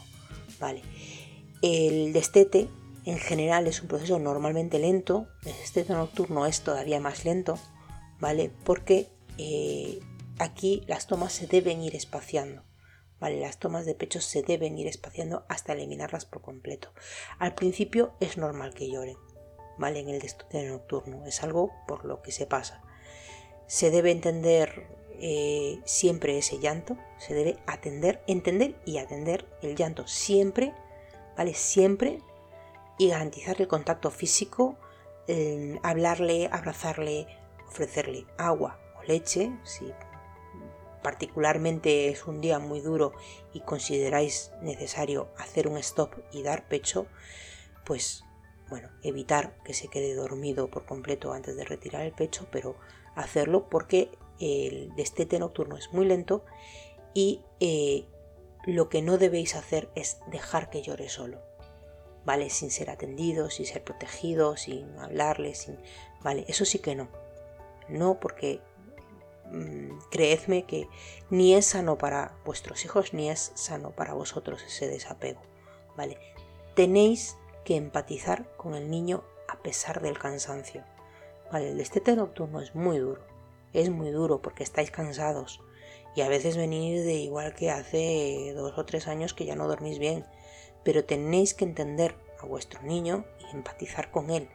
Vale. El destete en general es un proceso normalmente lento, el destete nocturno es todavía más lento, ¿vale? Porque eh, aquí las tomas se deben ir espaciando. ¿Vale? Las tomas de pecho se deben ir espaciando hasta eliminarlas por completo. Al principio es normal que lloren, ¿vale? En el destete nocturno. Es algo por lo que se pasa. Se debe entender eh, siempre ese llanto, se debe atender, entender y atender el llanto siempre, ¿vale? Siempre y garantizar el contacto físico, hablarle, abrazarle, ofrecerle agua o leche, si particularmente es un día muy duro y consideráis necesario hacer un stop y dar pecho, pues bueno, evitar que se quede dormido por completo antes de retirar el pecho, pero hacerlo porque el destete nocturno es muy lento y eh, lo que no debéis hacer es dejar que llore solo, ¿vale? Sin ser atendido, sin ser protegido, sin hablarle, sin... ¿vale? Eso sí que no. No porque mm, creedme que ni es sano para vuestros hijos ni es sano para vosotros ese desapego, ¿vale? Tenéis que empatizar con el niño a pesar del cansancio. Vale, el destete nocturno es muy duro, es muy duro porque estáis cansados y a veces venís de igual que hace dos o tres años que ya no dormís bien, pero tenéis que entender a vuestro niño y empatizar con él.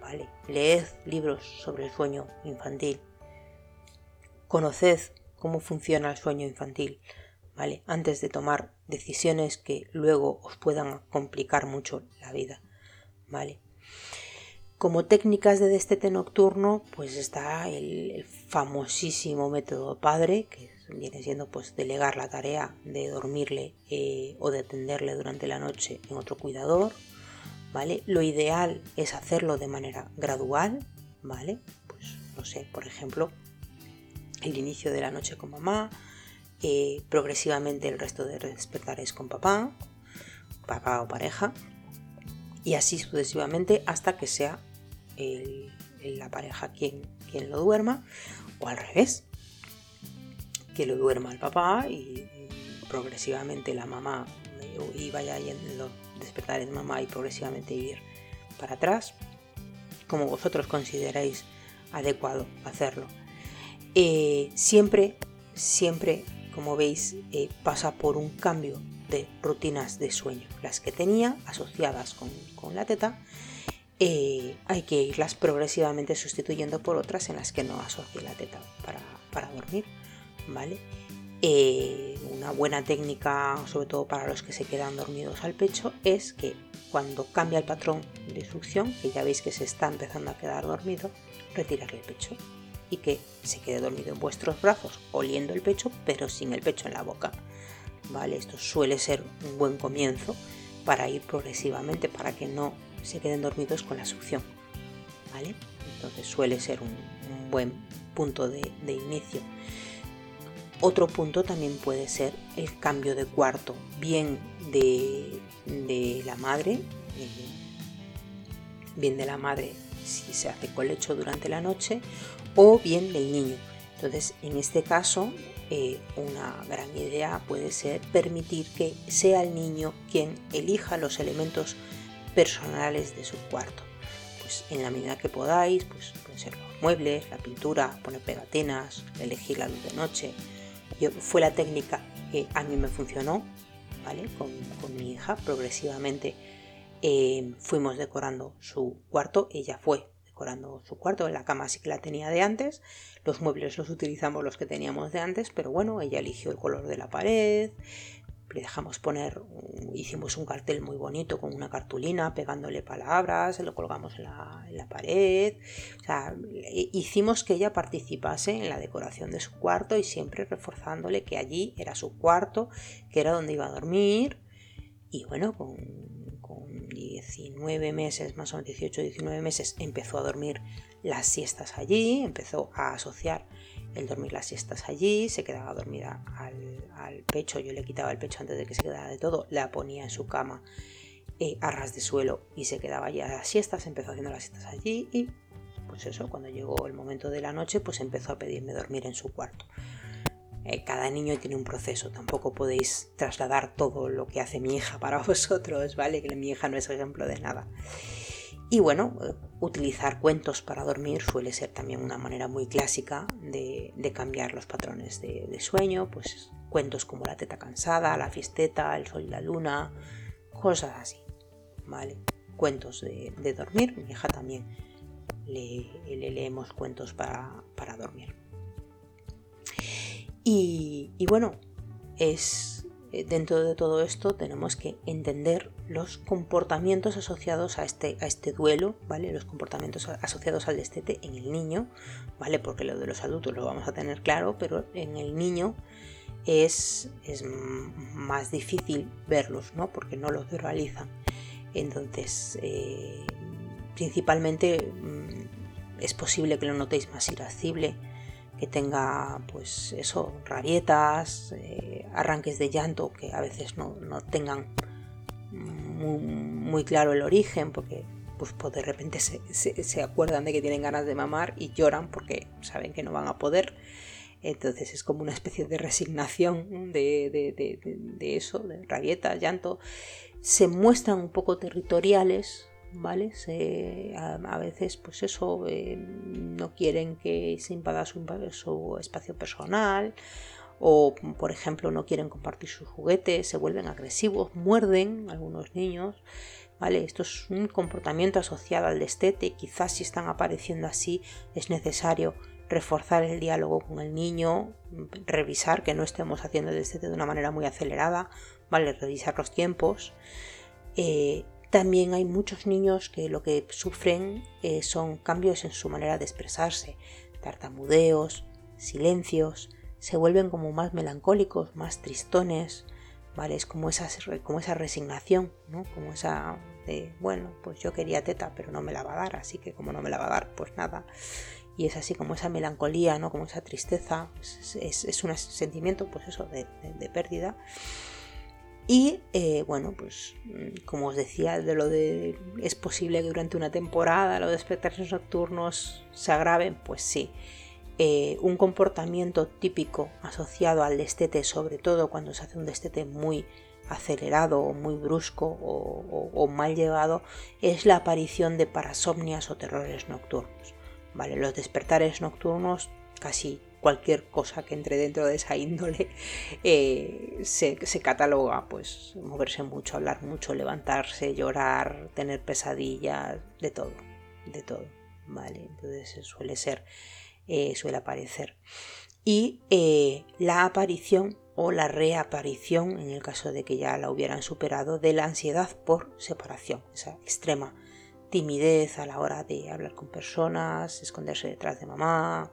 Vale, leed libros sobre el sueño infantil. Conoced cómo funciona el sueño infantil. Antes de tomar decisiones que luego os puedan complicar mucho la vida, ¿vale? Como técnicas de destete nocturno, pues está el, famosísimo método padre, que viene siendo pues delegar la tarea de dormirle eh, o de atenderle durante la noche en otro cuidador, ¿vale? Lo ideal es hacerlo de manera gradual, ¿vale? Pues no sé, por ejemplo, el inicio de la noche con mamá, eh, progresivamente el resto de despertares con papá, papá o pareja, y así sucesivamente hasta que sea la pareja quien, quien lo duerma, o al revés, que lo duerma el papá y, progresivamente la mamá y vaya yendo despertar en mamá y progresivamente ir para atrás, como vosotros consideráis adecuado hacerlo. Eh, siempre, siempre, como veis, eh, pasa por un cambio de rutinas de sueño. Las que tenía asociadas con, la teta, eh, hay que irlas progresivamente sustituyendo por otras en las que no asocie la teta para, para dormir. ¿Vale? Eh, una buena técnica, sobre todo para los que se quedan dormidos al pecho, es que cuando cambia el patrón de succión, que ya veis que se está empezando a quedar dormido, retirarle el pecho que se quede dormido en vuestros brazos, oliendo el pecho, pero sin el pecho en la boca. ¿Vale? Esto suele ser un buen comienzo para ir progresivamente, para que no se queden dormidos con la succión. ¿Vale? Entonces suele ser un, buen punto de inicio. Otro punto también puede ser el cambio de cuarto, bien de, la madre, eh, bien de la madre si se hace colecho durante la noche, o bien del niño. Entonces, en este caso, eh, una gran idea puede ser permitir que sea el niño quien elija los elementos personales de su cuarto. Pues en la medida que podáis, pues pueden ser los muebles, la pintura, poner pegatinas, elegir la luz de noche, fue la técnica que a mí me funcionó, ¿vale? Con, mi hija progresivamente eh, fuimos decorando su cuarto, ella fue decorando su cuarto, en la cama sí que la tenía de antes, los muebles los utilizamos los que teníamos de antes, pero bueno, ella eligió el color de la pared, le dejamos poner, hicimos un cartel muy bonito con una cartulina pegándole palabras, lo colgamos en la, pared, o sea, hicimos que ella participase en la decoración de su cuarto y siempre reforzándole que allí era su cuarto, que era donde iba a dormir. Y bueno, con 19 meses, más o menos 18, 19 meses, empezó a dormir las siestas allí, empezó a asociar el dormir las siestas allí, se quedaba dormida al, pecho, yo le quitaba el pecho antes de que se quedara de todo, la ponía en su cama eh, a ras de suelo y se quedaba ya a las siestas, empezó haciendo las siestas allí y pues eso, cuando llegó el momento de la noche, pues empezó a pedirme dormir en su cuarto. Eh, cada niño tiene un proceso, tampoco podéis trasladar todo lo que hace mi hija para vosotros, ¿vale? Que mi hija no es ejemplo de nada. Y bueno, eh, utilizar cuentos para dormir suele ser también una manera muy clásica de, cambiar los patrones de, sueño, pues cuentos como La teta cansada, La fiesteta, El sol y la luna, cosas así, ¿vale? Cuentos de, dormir, mi hija también le, leemos cuentos para, dormir. Y, bueno, es eh, dentro de todo esto tenemos que entender los comportamientos asociados a este, a este duelo, ¿vale? Los comportamientos asociados al destete en el niño, ¿vale? Porque lo de los adultos lo vamos a tener claro, pero en el niño es, es más difícil verlos, ¿no? Porque no los verbalizan. Entonces, eh, principalmente mm, es posible que lo notéis más irascible, que tenga pues eso, rabietas, eh, arranques de llanto que a veces no, tengan muy, claro el origen porque pues, pues de repente se, acuerdan de que tienen ganas de mamar y lloran porque saben que no van a poder. Entonces es como una especie de resignación de, de eso, de rabietas, llanto. Se muestran un poco territoriales, ¿vale? a, veces, pues eso, eh, no quieren que se invada su, espacio personal o, por ejemplo, no quieren compartir sus juguetes, se vuelven agresivos, muerden algunos niños, ¿vale? Esto es un comportamiento asociado al destete, quizás si están apareciendo así es necesario reforzar el diálogo con el niño, revisar que no estemos haciendo el destete de una manera muy acelerada, ¿vale? Revisar los tiempos. Eh, también hay muchos niños que lo que sufren eh, son cambios en su manera de expresarse, tartamudeos, silencios, se vuelven como más melancólicos, más tristones, ¿vale? Es como esa, como esa resignación, ¿no? Como esa de, bueno, pues yo quería teta, pero no me la va a dar, así que como no me la va a dar, pues nada y es así como esa melancolía, ¿no? como esa tristeza, pues es, un sentimiento pues eso, de, pérdida. Y eh, bueno, pues mm, como os decía, de lo de es posible que durante una temporada los espectáculos nocturnos se agraven, pues sí. Eh, un comportamiento típico asociado al destete, sobre todo cuando se hace un destete muy acelerado o muy brusco o mal llevado, es la aparición de parasomnias o terrores nocturnos. ¿vale? Los despertares nocturnos, casi cualquier cosa que entre dentro de esa índole eh, se, cataloga, pues moverse mucho, hablar mucho, levantarse, llorar, tener pesadillas, de todo, de todo, ¿vale? Entonces suele ser, eh, suele aparecer. Y eh, la aparición o la reaparición, en el caso de que ya la hubieran superado, de la ansiedad por separación, esa extrema timidez a la hora de hablar con personas, esconderse detrás de mamá.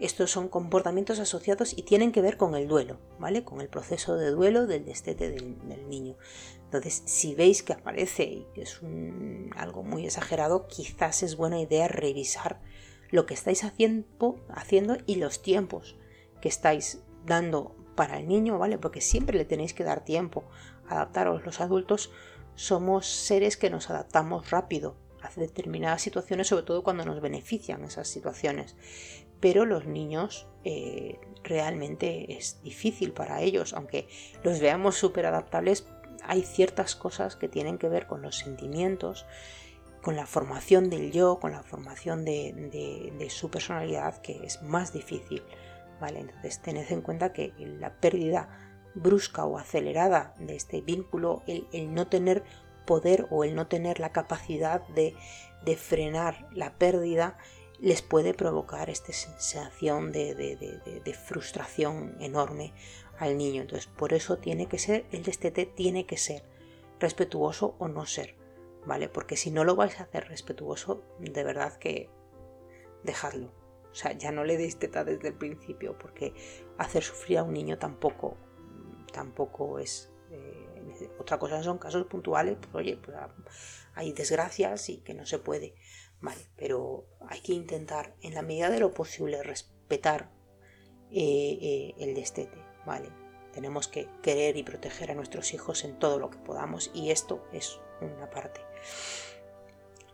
Estos son comportamientos asociados y tienen que ver con el duelo, ¿vale? Con el proceso de duelo del destete del, niño. Entonces, si veis que aparece y que es algo muy exagerado, quizás es buena idea revisar lo que estáis haciendo, haciendo y los tiempos que estáis dando para el niño, ¿vale? Porque siempre le tenéis que dar tiempo. Adaptaros los adultos somos seres que nos adaptamos rápido determinadas situaciones, sobre todo cuando nos benefician esas situaciones. Pero los niños eh, realmente es difícil para ellos, aunque los veamos súper adaptables, hay ciertas cosas que tienen que ver con los sentimientos, con la formación del yo, con la formación de, de su personalidad, que es más difícil. ¿vale? Entonces tened en cuenta que la pérdida brusca o acelerada de este vínculo, el, no tener poder o el no tener la capacidad de, frenar la pérdida, les puede provocar esta sensación de, frustración enorme al niño. Entonces, por eso tiene que ser, el destete tiene que ser respetuoso o no ser, ¿vale? Porque si no lo vais a hacer respetuoso, de verdad que dejadlo. O sea, ya no le deis teta desde el principio, porque hacer sufrir a un niño tampoco tampoco es... Eh, otra cosa son casos puntuales, pues oye, pues, ah, hay desgracias y que no se puede, ¿vale? Pero hay que intentar, en la medida de lo posible, respetar eh, eh, el destete, ¿vale? Tenemos que querer y proteger a nuestros hijos en todo lo que podamos y esto es una parte.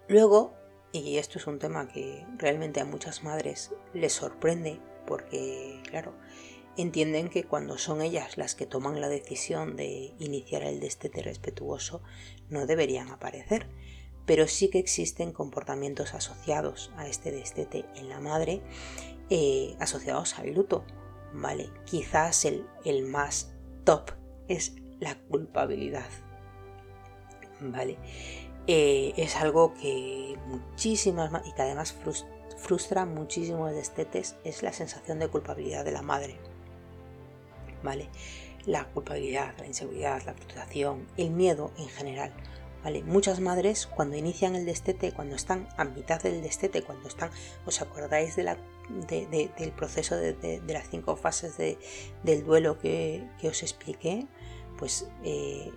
Luego, y esto es un tema que realmente a muchas madres les sorprende porque, claro, entienden que cuando son ellas las que toman la decisión de iniciar el destete respetuoso, no deberían aparecer, pero sí que existen comportamientos asociados a este destete en la madre, eh, asociados al luto, ¿vale? Quizás el, más top es la culpabilidad, ¿vale? Eh, es algo que muchísimas y que además frustra muchísimos destetes es la sensación de culpabilidad de la madre La culpabilidad, la inseguridad, la frustración, el miedo en general, ¿vale? Muchas madres cuando inician el destete, cuando están a mitad del destete, cuando están, ¿os acordáis del proceso de, las cinco fases del duelo que, os expliqué? Pues eh,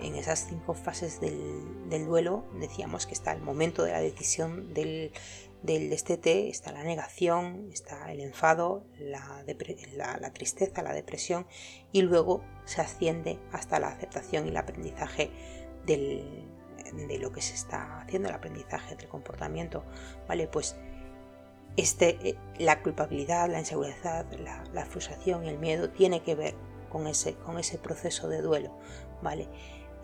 en esas cinco fases del duelo decíamos que está el momento de la decisión del, del destete está la negación, está el enfado, la, tristeza, la depresión y luego se asciende hasta la aceptación y el aprendizaje de lo que se está haciendo, el aprendizaje del comportamiento. ¿Vale? Pues este, eh, la culpabilidad, la inseguridad, la, frustración y el miedo tiene que ver con ese, con ese proceso de duelo. ¿vale?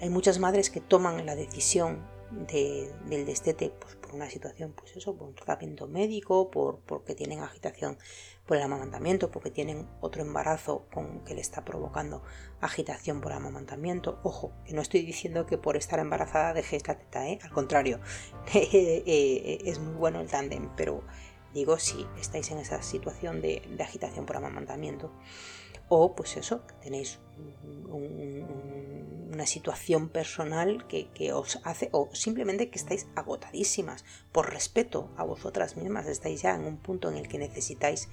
Hay muchas madres que toman la decisión del destete pues, por una situación, pues eso, por un tratamiento médico, por, porque tienen agitación por el amamantamiento, porque tienen otro embarazo con que le está provocando agitación por amamantamiento. Ojo, que no estoy diciendo que por estar embarazada dejéis la teta, ¿eh? al contrario, eh, eh, es muy bueno el tándem, pero Digo si estáis en esa situación de, agitación por amamantamiento. O pues eso, tenéis una situación personal que, os hace, o simplemente que estáis agotadísimas. Por respeto a vosotras mismas, estáis ya en un punto en el que necesitáis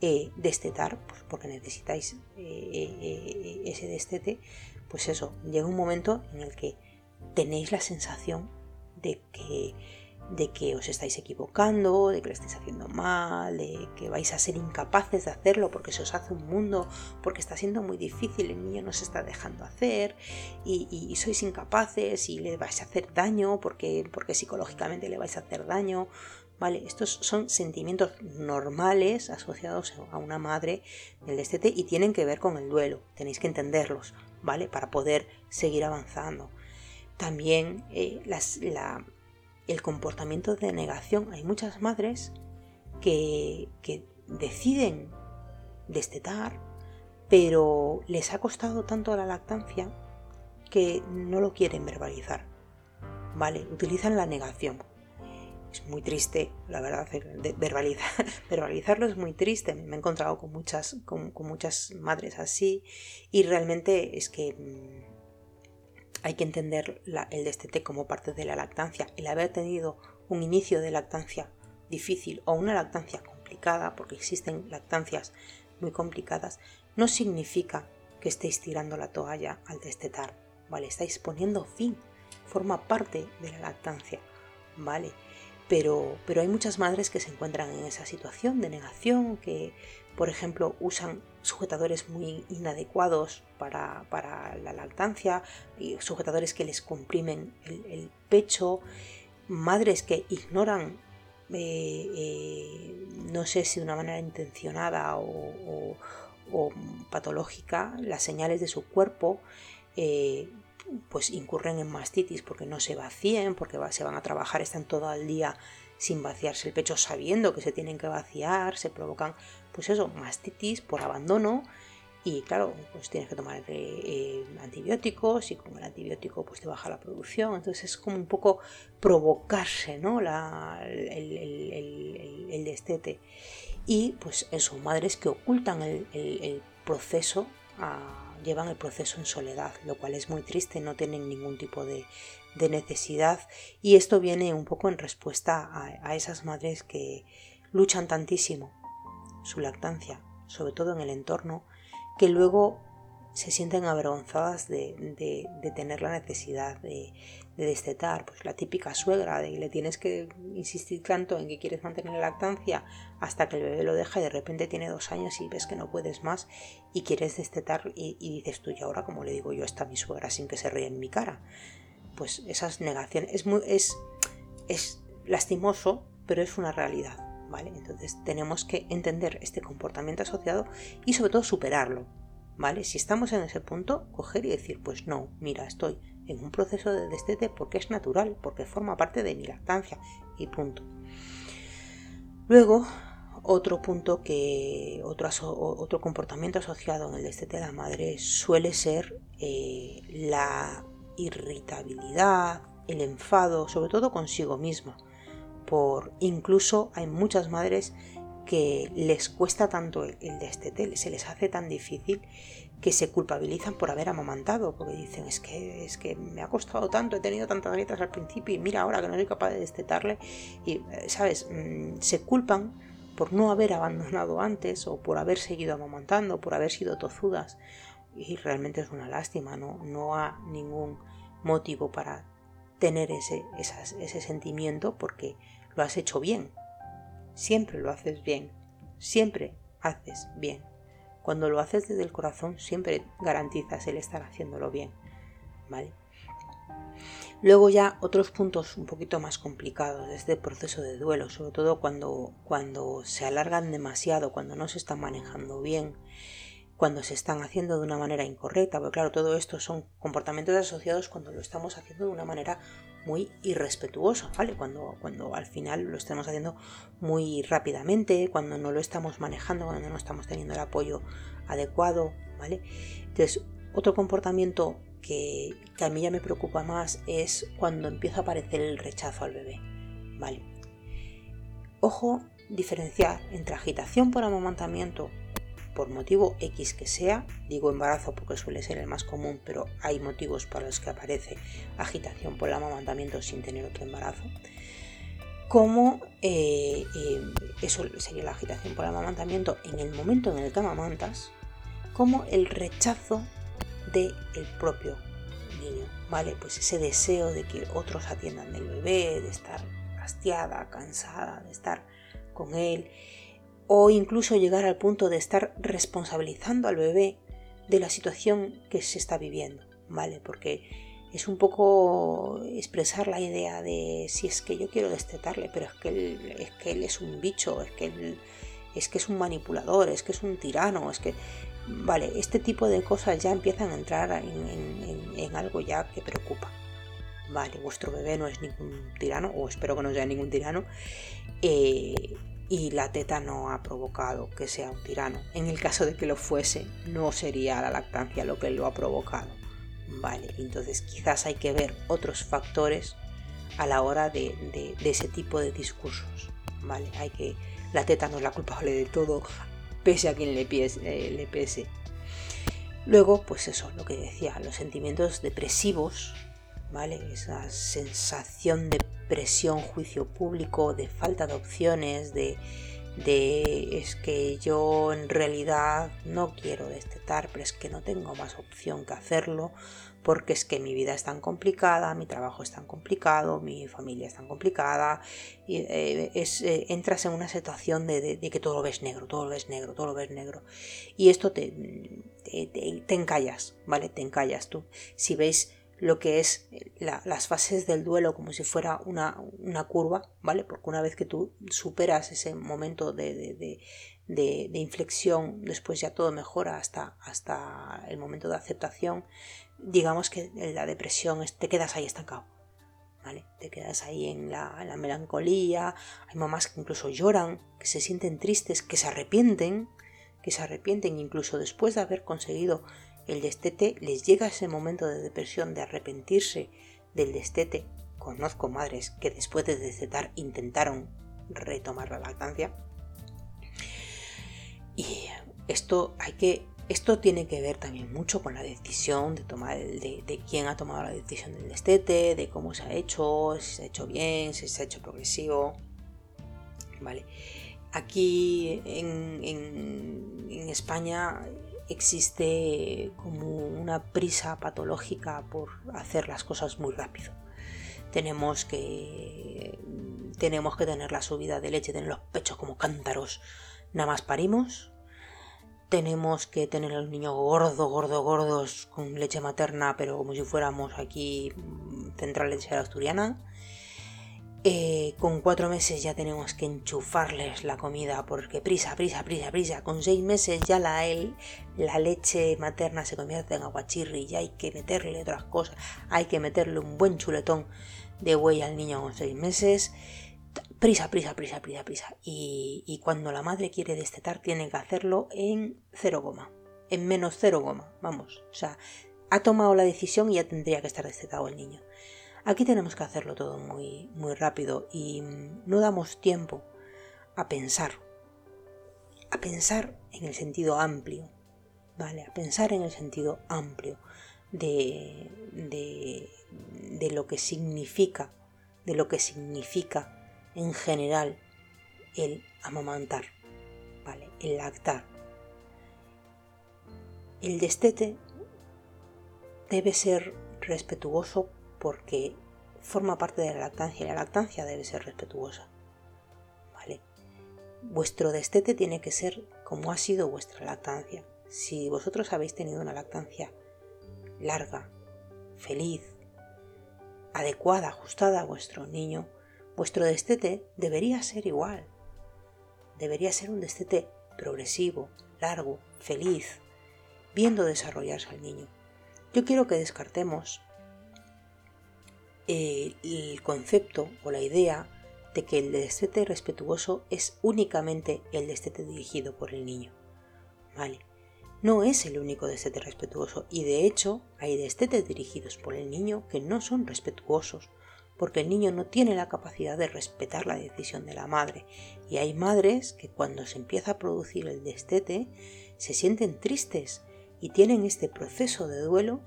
eh, destetar, pues porque necesitáis eh, eh, ese destete, pues eso, llega un momento en el que tenéis la sensación de que de que os estáis equivocando, de que lo estáis haciendo mal, de que vais a ser incapaces de hacerlo porque se os hace un mundo, porque está siendo muy difícil, el niño no se está dejando hacer y, sois incapaces y le vais a hacer daño porque, porque psicológicamente le vais a hacer daño. Vale, estos son sentimientos normales asociados a una madre del destete y tienen que ver con el duelo, tenéis que entenderlos, ¿vale? Para poder seguir avanzando. También eh, las, la, el comportamiento de negación. Hay muchas madres que, deciden destetar, pero les ha costado tanto la lactancia que no lo quieren verbalizar. ¿Vale? Utilizan la negación. Es muy triste, la verdad, verbalizar, verbalizarlo es muy triste. Me he encontrado con muchas, con muchas madres así y realmente es que mm, hay que entender el destete como parte de la lactancia. El haber tenido un inicio de lactancia difícil o una lactancia complicada, porque existen lactancias muy complicadas, no significa que estéis tirando la toalla al destetar, ¿vale? Estáis poniendo fin, forma parte de la lactancia, ¿vale? Pero, pero hay muchas madres que se encuentran en esa situación de negación, que por ejemplo usan sujetadores muy inadecuados para, la lactancia, sujetadores que les comprimen el, pecho, madres que ignoran, eh, eh, no sé si de una manera intencionada o, patológica, las señales de su cuerpo, eh, pues incurren en mastitis porque no se vacíen, porque se van a trabajar, están todo el día sin vaciarse el pecho sabiendo que se tienen que vaciar, se provocan pues eso, mastitis por abandono y claro, pues tienes que tomar eh, antibióticos y con el antibiótico pues te baja la producción, entonces es como un poco provocarse, ¿no? La, el, destete. Y pues eso, madres que ocultan el, proceso, llevan el proceso en soledad, lo cual es muy triste, no tienen ningún tipo de, necesidad y esto viene un poco en respuesta a esas madres que luchan tantísimo su lactancia, sobre todo en el entorno, que luego se sienten avergonzadas de, tener la necesidad de, destetar. Pues la típica suegra, de que le tienes que insistir tanto en que quieres mantener la lactancia hasta que el bebé lo deja y de repente tiene dos años y ves que no puedes más y quieres destetar y, dices tú, y ahora como le digo yo a esta mi suegra sin que se ríe en mi cara. Pues esas negaciones es, muy, es, es lastimoso, pero es una realidad. Entonces tenemos que entender este comportamiento asociado y sobre todo superarlo, ¿vale? Si estamos en ese punto, coger y decir, pues no, mira, estoy en un proceso de destete porque es natural, porque forma parte de mi lactancia y punto. Luego, otro punto que, otro, otro comportamiento asociado en el destete de la madre suele ser eh, la irritabilidad, el enfado, sobre todo consigo misma por incluso hay muchas madres que les cuesta tanto el, destete, se les hace tan difícil que se culpabilizan por haber amamantado, porque dicen es que es que me ha costado tanto, he tenido tantas grietas al principio y mira ahora que no soy capaz de destetarle y eh, sabes, mm, se culpan por no haber abandonado antes o por haber seguido amamantando, por haber sido tozudas y realmente es una lástima, no, no ha ningún motivo para tener ese, ese sentimiento porque lo has hecho bien. Siempre lo haces bien. Siempre haces bien. Cuando lo haces desde el corazón, siempre garantizas el estar haciéndolo bien. ¿Vale? Luego ya otros puntos un poquito más complicados de este proceso de duelo, sobre todo cuando, cuando se alargan demasiado, cuando no se están manejando bien, cuando se están haciendo de una manera incorrecta, porque claro, todo esto son comportamientos asociados cuando lo estamos haciendo de una manera muy irrespetuosa, ¿vale? Cuando, cuando al final lo estamos haciendo muy rápidamente, cuando no lo estamos manejando, cuando no estamos teniendo el apoyo adecuado, ¿vale? Entonces, otro comportamiento que, que a mí ya me preocupa más es cuando empieza a aparecer el rechazo al bebé, ¿vale? Ojo diferenciar entre agitación por amamantamiento por motivo X que sea, digo embarazo porque suele ser el más común, pero hay motivos para los que aparece agitación por el amamantamiento sin tener otro embarazo, como eh, eh, eso sería la agitación por el amamantamiento en el momento en el que amamantas, como el rechazo del propio niño, ¿vale? Pues ese deseo de que otros atiendan del bebé, de estar hastiada, cansada, de estar con él, o incluso llegar al punto de estar responsabilizando al bebé de la situación que se está viviendo, ¿vale? Porque es un poco expresar la idea de si es que yo quiero destetarle, pero es que él es, que él es un bicho, es que él, es que es un manipulador, es que es un tirano, es que vale, este tipo de cosas ya empiezan a entrar en, algo ya que preocupa. Vale, vuestro bebé no es ningún tirano, o espero que no sea ningún tirano, eh, y la teta no ha provocado que sea un tirano. En el caso de que lo fuese, no sería la lactancia lo que lo ha provocado. Vale, entonces quizás hay que ver otros factores a la hora de, ese tipo de discursos. Vale, hay que. La teta no es la culpable de todo, pese a quien le, eh, le pese. Luego, pues eso, lo que decía, los sentimientos depresivos, ¿vale? Esa sensación de presión, juicio público, de falta de opciones, de, de es que yo en realidad no quiero destetar, pero es que no tengo más opción que hacerlo, porque es que mi vida es tan complicada, mi trabajo es tan complicado, mi familia es tan complicada, y, eh, es, eh, entras en una situación de, que todo lo ves negro, todo lo ves negro, todo lo ves negro. Y esto te, te, te encallas, ¿vale? Te encallas tú. Si veis lo que es las fases del duelo como si fuera una, curva, ¿vale? Porque una vez que tú superas ese momento de, inflexión, después ya todo mejora hasta, hasta el momento de aceptación, digamos que la depresión te quedas ahí estancado. ¿Vale? Te quedas ahí en la, en la melancolía, hay mamás que incluso lloran, que se sienten tristes, que se arrepienten, que se arrepienten incluso después de haber conseguido el destete les llega ese momento de depresión, de arrepentirse del destete. Conozco madres que después de destetar intentaron retomar la lactancia. Y esto hay que esto tiene que ver también mucho con la decisión de tomar de, quién ha tomado la decisión del destete, de cómo se ha hecho, si se ha hecho bien, si se ha hecho progresivo. Vale. Aquí en, en España existe como una prisa patológica por hacer las cosas muy rápido. Tenemos que tenemos que tener la subida de leche, tener los pechos como cántaros, nada más parimos. Tenemos que tener a los niños gordos, gordos, con leche materna, pero como si fuéramos aquí central lechera asturiana eh, con cuatro meses ya tenemos que enchufarles la comida porque prisa, prisa, prisa, prisa. Con seis meses ya la, la leche materna se convierte en aguachirri y hay que meterle otras cosas. Hay que meterle un buen chuletón de buey al niño con seis meses. Prisa, prisa, prisa, prisa, prisa. Y, y cuando la madre quiere destetar tiene que hacerlo en cero goma. En menos cero goma, vamos. O sea, ha tomado la decisión y ya tendría que estar destetado el niño. Aquí tenemos que hacerlo todo muy, muy rápido y no damos tiempo a pensar, a pensar en el sentido amplio, ¿vale? A pensar en el sentido amplio de, de, lo que significa, de lo que significa en general el amamantar, ¿vale? El lactar. El destete debe ser respetuoso porque forma parte de la lactancia y la lactancia debe ser respetuosa. ¿Vale? Vuestro destete tiene que ser como ha sido vuestra lactancia. Si vosotros habéis tenido una lactancia larga, feliz, adecuada, ajustada a vuestro niño, vuestro destete debería ser igual. Debería ser un destete progresivo, largo, feliz, viendo desarrollarse al niño. Yo quiero que descartemos el concepto o la idea de que el destete respetuoso es únicamente el destete dirigido por el niño. ¿Vale? No es el único destete respetuoso y de hecho hay destetes dirigidos por el niño que no son respetuosos porque el niño no tiene la capacidad de respetar la decisión de la madre. Y hay madres que cuando se empieza a producir el destete se sienten tristes y tienen este proceso de duelo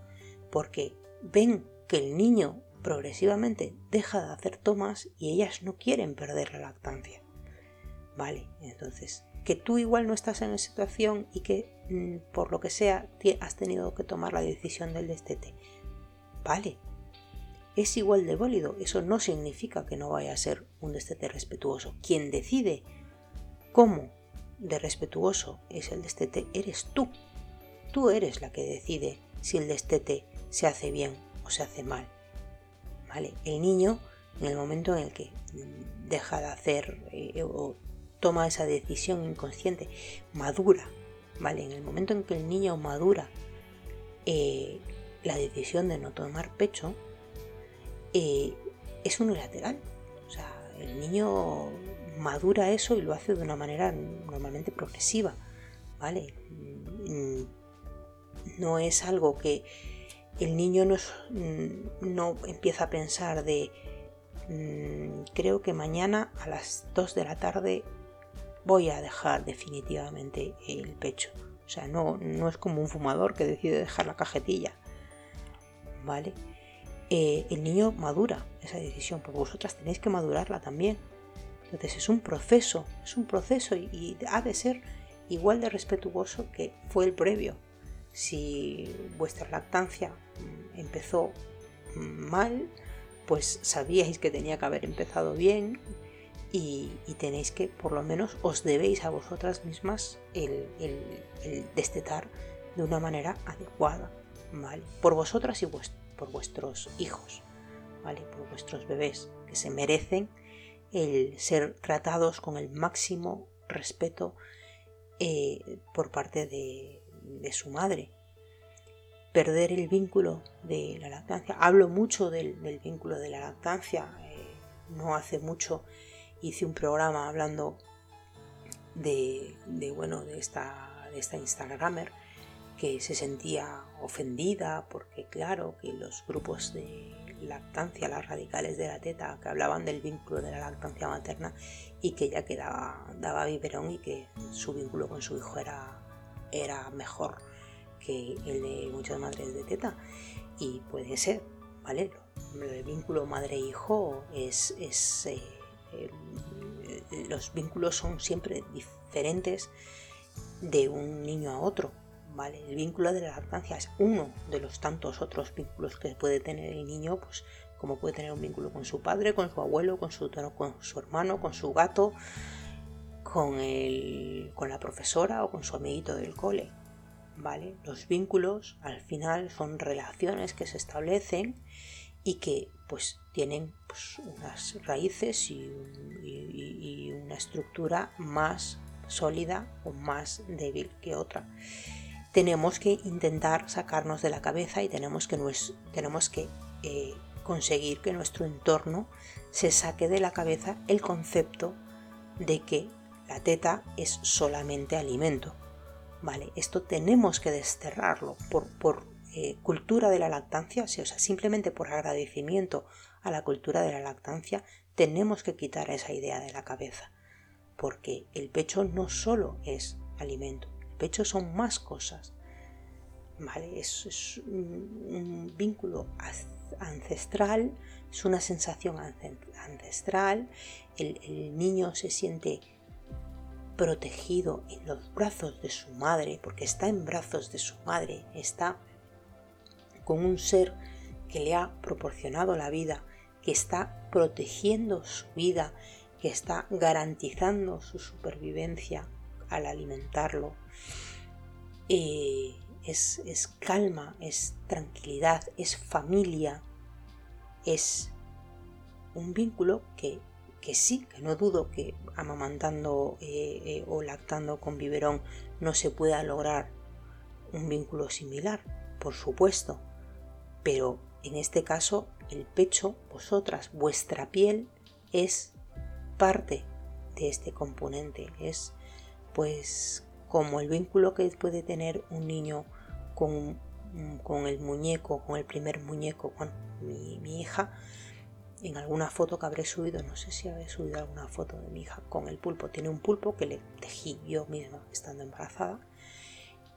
porque ven que el niño progresivamente deja de hacer tomas y ellas no quieren perder la lactancia. Vale, entonces, que tú igual no estás en esa situación y que mm, por lo que sea has tenido que tomar la decisión del destete. Vale, es igual de válido. Eso no significa que no vaya a ser un destete respetuoso. Quien decide cómo de respetuoso es el destete eres tú. Tú eres la que decide si el destete se hace bien o se hace mal. ¿Vale? El niño, en el momento en el que deja de hacer eh, o toma esa decisión inconsciente, madura, ¿vale? En el momento en que el niño madura eh, la decisión de no tomar pecho, eh, es unilateral. O sea, el niño madura eso y lo hace de una manera normalmente progresiva, ¿vale? Mm, no es algo que el niño no, mm, no empieza a pensar de mm, creo que mañana a las 2 de la tarde voy a dejar definitivamente el pecho. O sea, no, no es como un fumador que decide dejar la cajetilla. ¿Vale? Eh, el niño madura esa decisión, porque vosotras tenéis que madurarla también. Entonces es un proceso, es un proceso y, ha de ser igual de respetuoso que fue el previo. Si vuestra lactancia empezó mal, pues sabíais que tenía que haber empezado bien y, tenéis que, por lo menos, os debéis a vosotras mismas el, destetar de una manera adecuada, ¿vale? Por vosotras y por vuestros hijos, ¿vale? Por vuestros bebés, que se merecen el ser tratados con el máximo respeto eh, por parte de, su madre. Perder el vínculo de la lactancia. Hablo mucho del, vínculo de la lactancia. Eh, no hace mucho hice un programa hablando de, bueno, de esta, de esta Instagramer que se sentía ofendida porque claro que los grupos de lactancia, las radicales de la teta, que hablaban del vínculo de la lactancia materna y que ella quedaba, daba biberón y que su vínculo con su hijo era, era mejor que el de muchas madres de teta. Y puede ser, ¿vale? El vínculo madre-hijo es... es eh, los vínculos son siempre diferentes de un niño a otro el vínculo de la lactancia es uno de los tantos otros vínculos que puede tener el niño, pues como puede tener un vínculo con su padre, con su abuelo, con su hermano, con su gato, con, el, con la profesora o con su amiguito del cole. ¿Vale? Los vínculos al final son relaciones que se establecen y que pues tienen pues, unas raíces y, una estructura más sólida o más débil que otra tenemos que intentar sacarnos de la cabeza y tenemos que, tenemos que eh, conseguir que nuestro entorno se saque de la cabeza el concepto de que la teta es solamente alimento. Vale, esto tenemos que desterrarlo por, por eh, cultura de la lactancia, o sea, simplemente por agradecimiento a la cultura de la lactancia, tenemos que quitar esa idea de la cabeza, porque el pecho no solo es alimento, pecho son más cosas. ¿Vale? Es, un, vínculo ancestral, es una sensación ancestral, el, niño se siente protegido en los brazos de su madre, porque está en brazos de su madre, está con un ser que le ha proporcionado la vida, que está protegiendo su vida, que está garantizando su supervivencia al alimentarlo, eh, es, calma, es tranquilidad, es familia, es un vínculo que, sí, que no dudo que amamantando eh, eh, o lactando con biberón no se pueda lograr un vínculo similar, por supuesto, pero en este caso el pecho, vosotras, vuestra piel es parte de este componente, es pues como el vínculo que puede tener un niño con, con el muñeco, con el primer muñeco, con mi, hija, en alguna foto que habré subido, no sé si habré subido alguna foto de mi hija con el pulpo. Tiene un pulpo que le tejí yo misma estando embarazada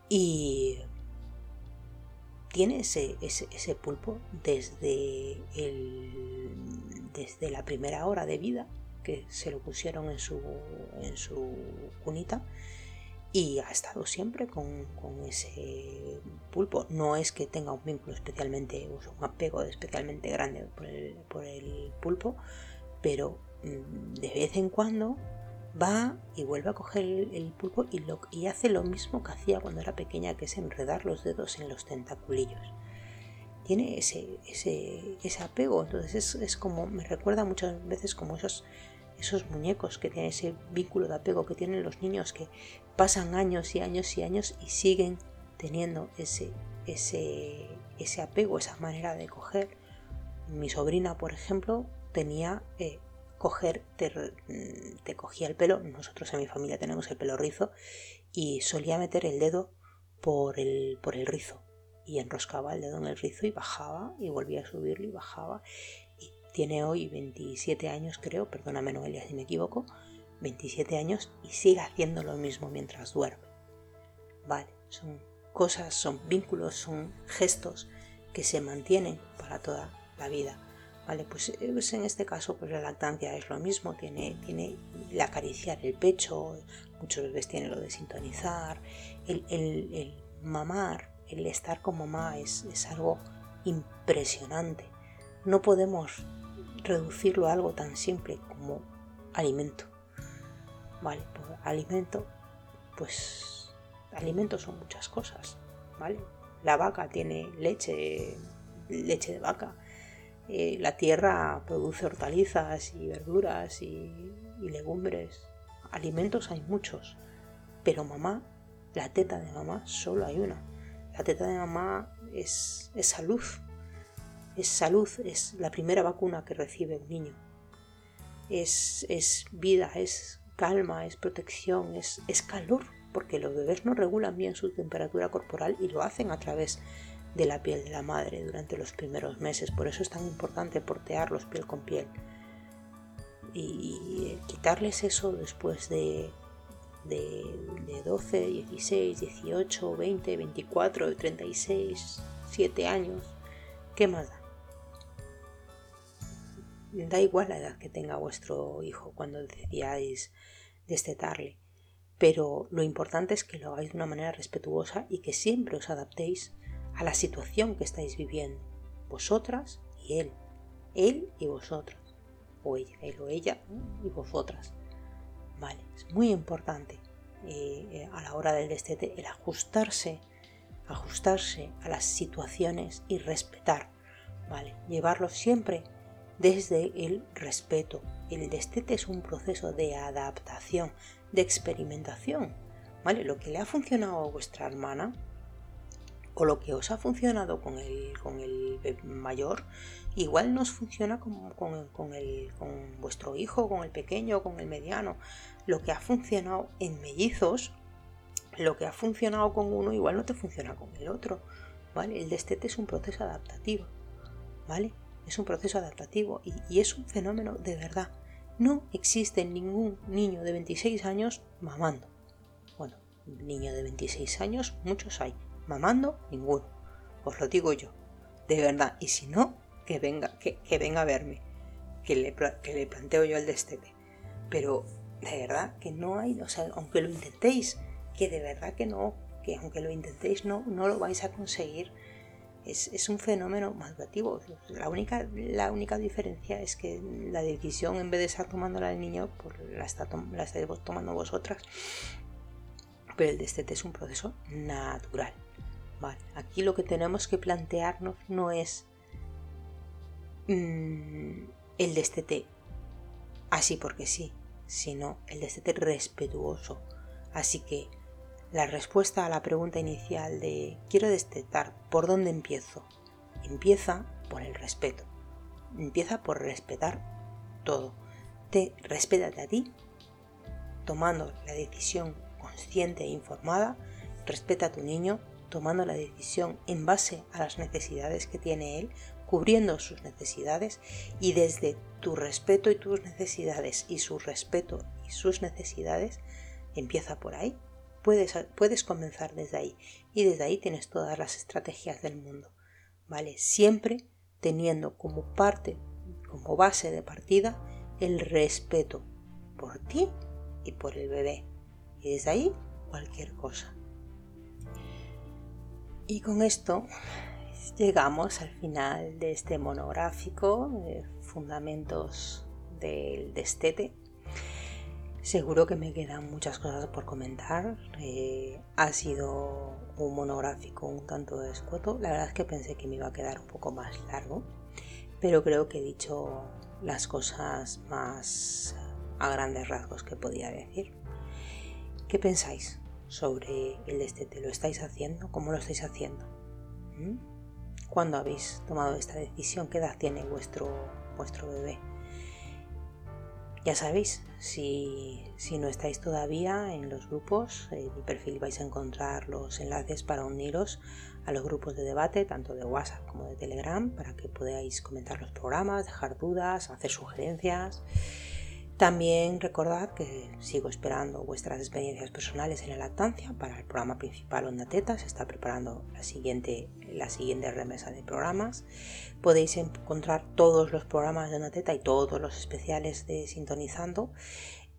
y tiene ese, ese, pulpo desde, el, desde la primera hora de vida que se lo pusieron en su, en su cunita y ha estado siempre con, ese pulpo. No es que tenga un vínculo especialmente, un apego especialmente grande por el, pulpo, pero mm, de vez en cuando va y vuelve a coger el, pulpo y, lo, y hace lo mismo que hacía cuando era pequeña, que es enredar los dedos en los tentaculillos. Tiene ese, ese, ese apego, entonces es, es como, me recuerda muchas veces como esos esos muñecos que tienen ese vínculo de apego que tienen los niños que pasan años y años y años y siguen teniendo ese, ese, ese apego, esa manera de coger. Mi sobrina, por ejemplo, tenía eh, coger, te, cogía el pelo, nosotros en mi familia tenemos el pelo rizo, y solía meter el dedo por el, por el rizo. Y enroscaba el dedo en el rizo y bajaba y volvía a subirlo y bajaba tiene hoy 27 años, creo, perdóname Noelia si me equivoco, 27 años y sigue haciendo lo mismo mientras duerme. Vale, son cosas, son vínculos, son gestos que se mantienen para toda la vida. Vale, pues, eh, pues en este caso pues la lactancia es lo mismo, tiene, tiene el acariciar el pecho, muchos bebés tienen lo de sintonizar, el, el mamar, el estar con mamá es, es algo impresionante. No podemos reducirlo a algo tan simple como alimento. Vale, pues alimento, pues alimentos son muchas cosas, ¿vale? La vaca tiene leche, leche de vaca. Eh, la tierra produce hortalizas y verduras y, legumbres. Alimentos hay muchos, pero mamá, la teta de mamá solo hay una. La teta de mamá es, es salud, es salud, es la primera vacuna que recibe un niño. Es, es vida, es calma, es protección, es, es calor, porque los bebés no regulan bien su temperatura corporal y lo hacen a través de la piel de la madre durante los primeros meses. Por eso es tan importante portearlos piel con piel. Y quitarles eso después de, de, de 12, 16, 18, 20, 24, 36, 7 años, ¿qué más da? Da igual la edad que tenga vuestro hijo cuando decidáis destetarle, pero lo importante es que lo hagáis de una manera respetuosa y que siempre os adaptéis a la situación que estáis viviendo, vosotras y él, él y vosotras, o ella, él o ella y vosotras. Vale, es muy importante eh, eh, a la hora del destete el ajustarse, ajustarse a las situaciones y respetar, vale, llevarlo siempre desde el respeto. El destete es un proceso de adaptación, de experimentación. ¿Vale? Lo que le ha funcionado a vuestra hermana o lo que os ha funcionado con el, con el mayor, igual no os funciona con, con, el, con vuestro hijo, con el pequeño, con el mediano. Lo que ha funcionado en mellizos, lo que ha funcionado con uno, igual no te funciona con el otro. ¿Vale? El destete es un proceso adaptativo. ¿Vale? Es un proceso adaptativo y, es un fenómeno de verdad. No existe ningún niño de 26 años mamando. Bueno, niño de 26 años, muchos hay. Mamando, ninguno. Os lo digo yo. De verdad. Y si no, que venga, que, venga a verme. Que le, que le planteo yo el destete. Pero de verdad que no hay, o sea, aunque lo intentéis, que de verdad que no, que aunque lo intentéis no, no lo vais a conseguir es, un fenómeno madurativo. La única, la única diferencia es que la decisión, en vez de estar tomándola el niño, pues la, está la estáis tomando vosotras. Pero el destete es un proceso natural. Vale. Aquí lo que tenemos que plantearnos no es mm, el destete así porque sí, sino el destete respetuoso. Así que la respuesta a la pregunta inicial de quiero destetar, ¿por dónde empiezo? Empieza por el respeto. Empieza por respetar todo. Te respétate a ti, tomando la decisión consciente e informada, respeta a tu niño, tomando la decisión en base a las necesidades que tiene él cubriendo sus necesidades y desde tu respeto y tus necesidades y su respeto y sus necesidades, empieza por ahí. Puedes, puedes comenzar desde ahí y desde ahí tienes todas las estrategias del mundo, ¿vale? Siempre teniendo como parte, como base de partida, el respeto por ti y por el bebé. Y desde ahí, cualquier cosa. Y con esto llegamos al final de este monográfico de fundamentos del destete. Seguro que me quedan muchas cosas por comentar. Eh, ha sido un monográfico un tanto escueto. La verdad es que pensé que me iba a quedar un poco más largo, pero creo que he dicho las cosas más a grandes rasgos que podía decir. ¿Qué pensáis sobre el destete? ¿Lo estáis haciendo? ¿Cómo lo estáis haciendo? ¿Mm? ¿Cuándo habéis tomado esta decisión? ¿Qué edad tiene vuestro, vuestro bebé? Ya sabéis, si, no estáis todavía en los grupos, en mi perfil vais a encontrar los enlaces para uniros a los grupos de debate, tanto de WhatsApp como de Telegram, para que podáis comentar los programas, dejar dudas, hacer sugerencias también recordad que sigo esperando vuestras experiencias personales en la lactancia para el programa principal Onda Teta. Se está preparando la siguiente, la siguiente remesa de programas. Podéis encontrar todos los programas de Onda Teta y todos los especiales de Sintonizando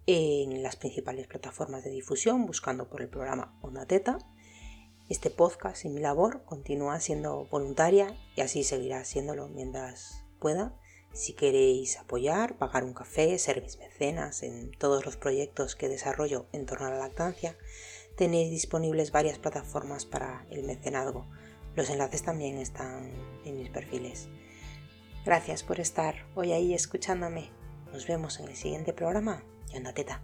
en las principales plataformas de difusión buscando por el programa Onda Teta. Este podcast y mi labor continúa siendo voluntaria y así seguirá siéndolo mientras pueda si queréis apoyar, pagar un café, ser mis mecenas en todos los proyectos que desarrollo en torno a la lactancia, tenéis disponibles varias plataformas para el mecenazgo. Los enlaces también están en mis perfiles. Gracias por estar hoy ahí escuchándome. Nos vemos en el siguiente programa y anda teta.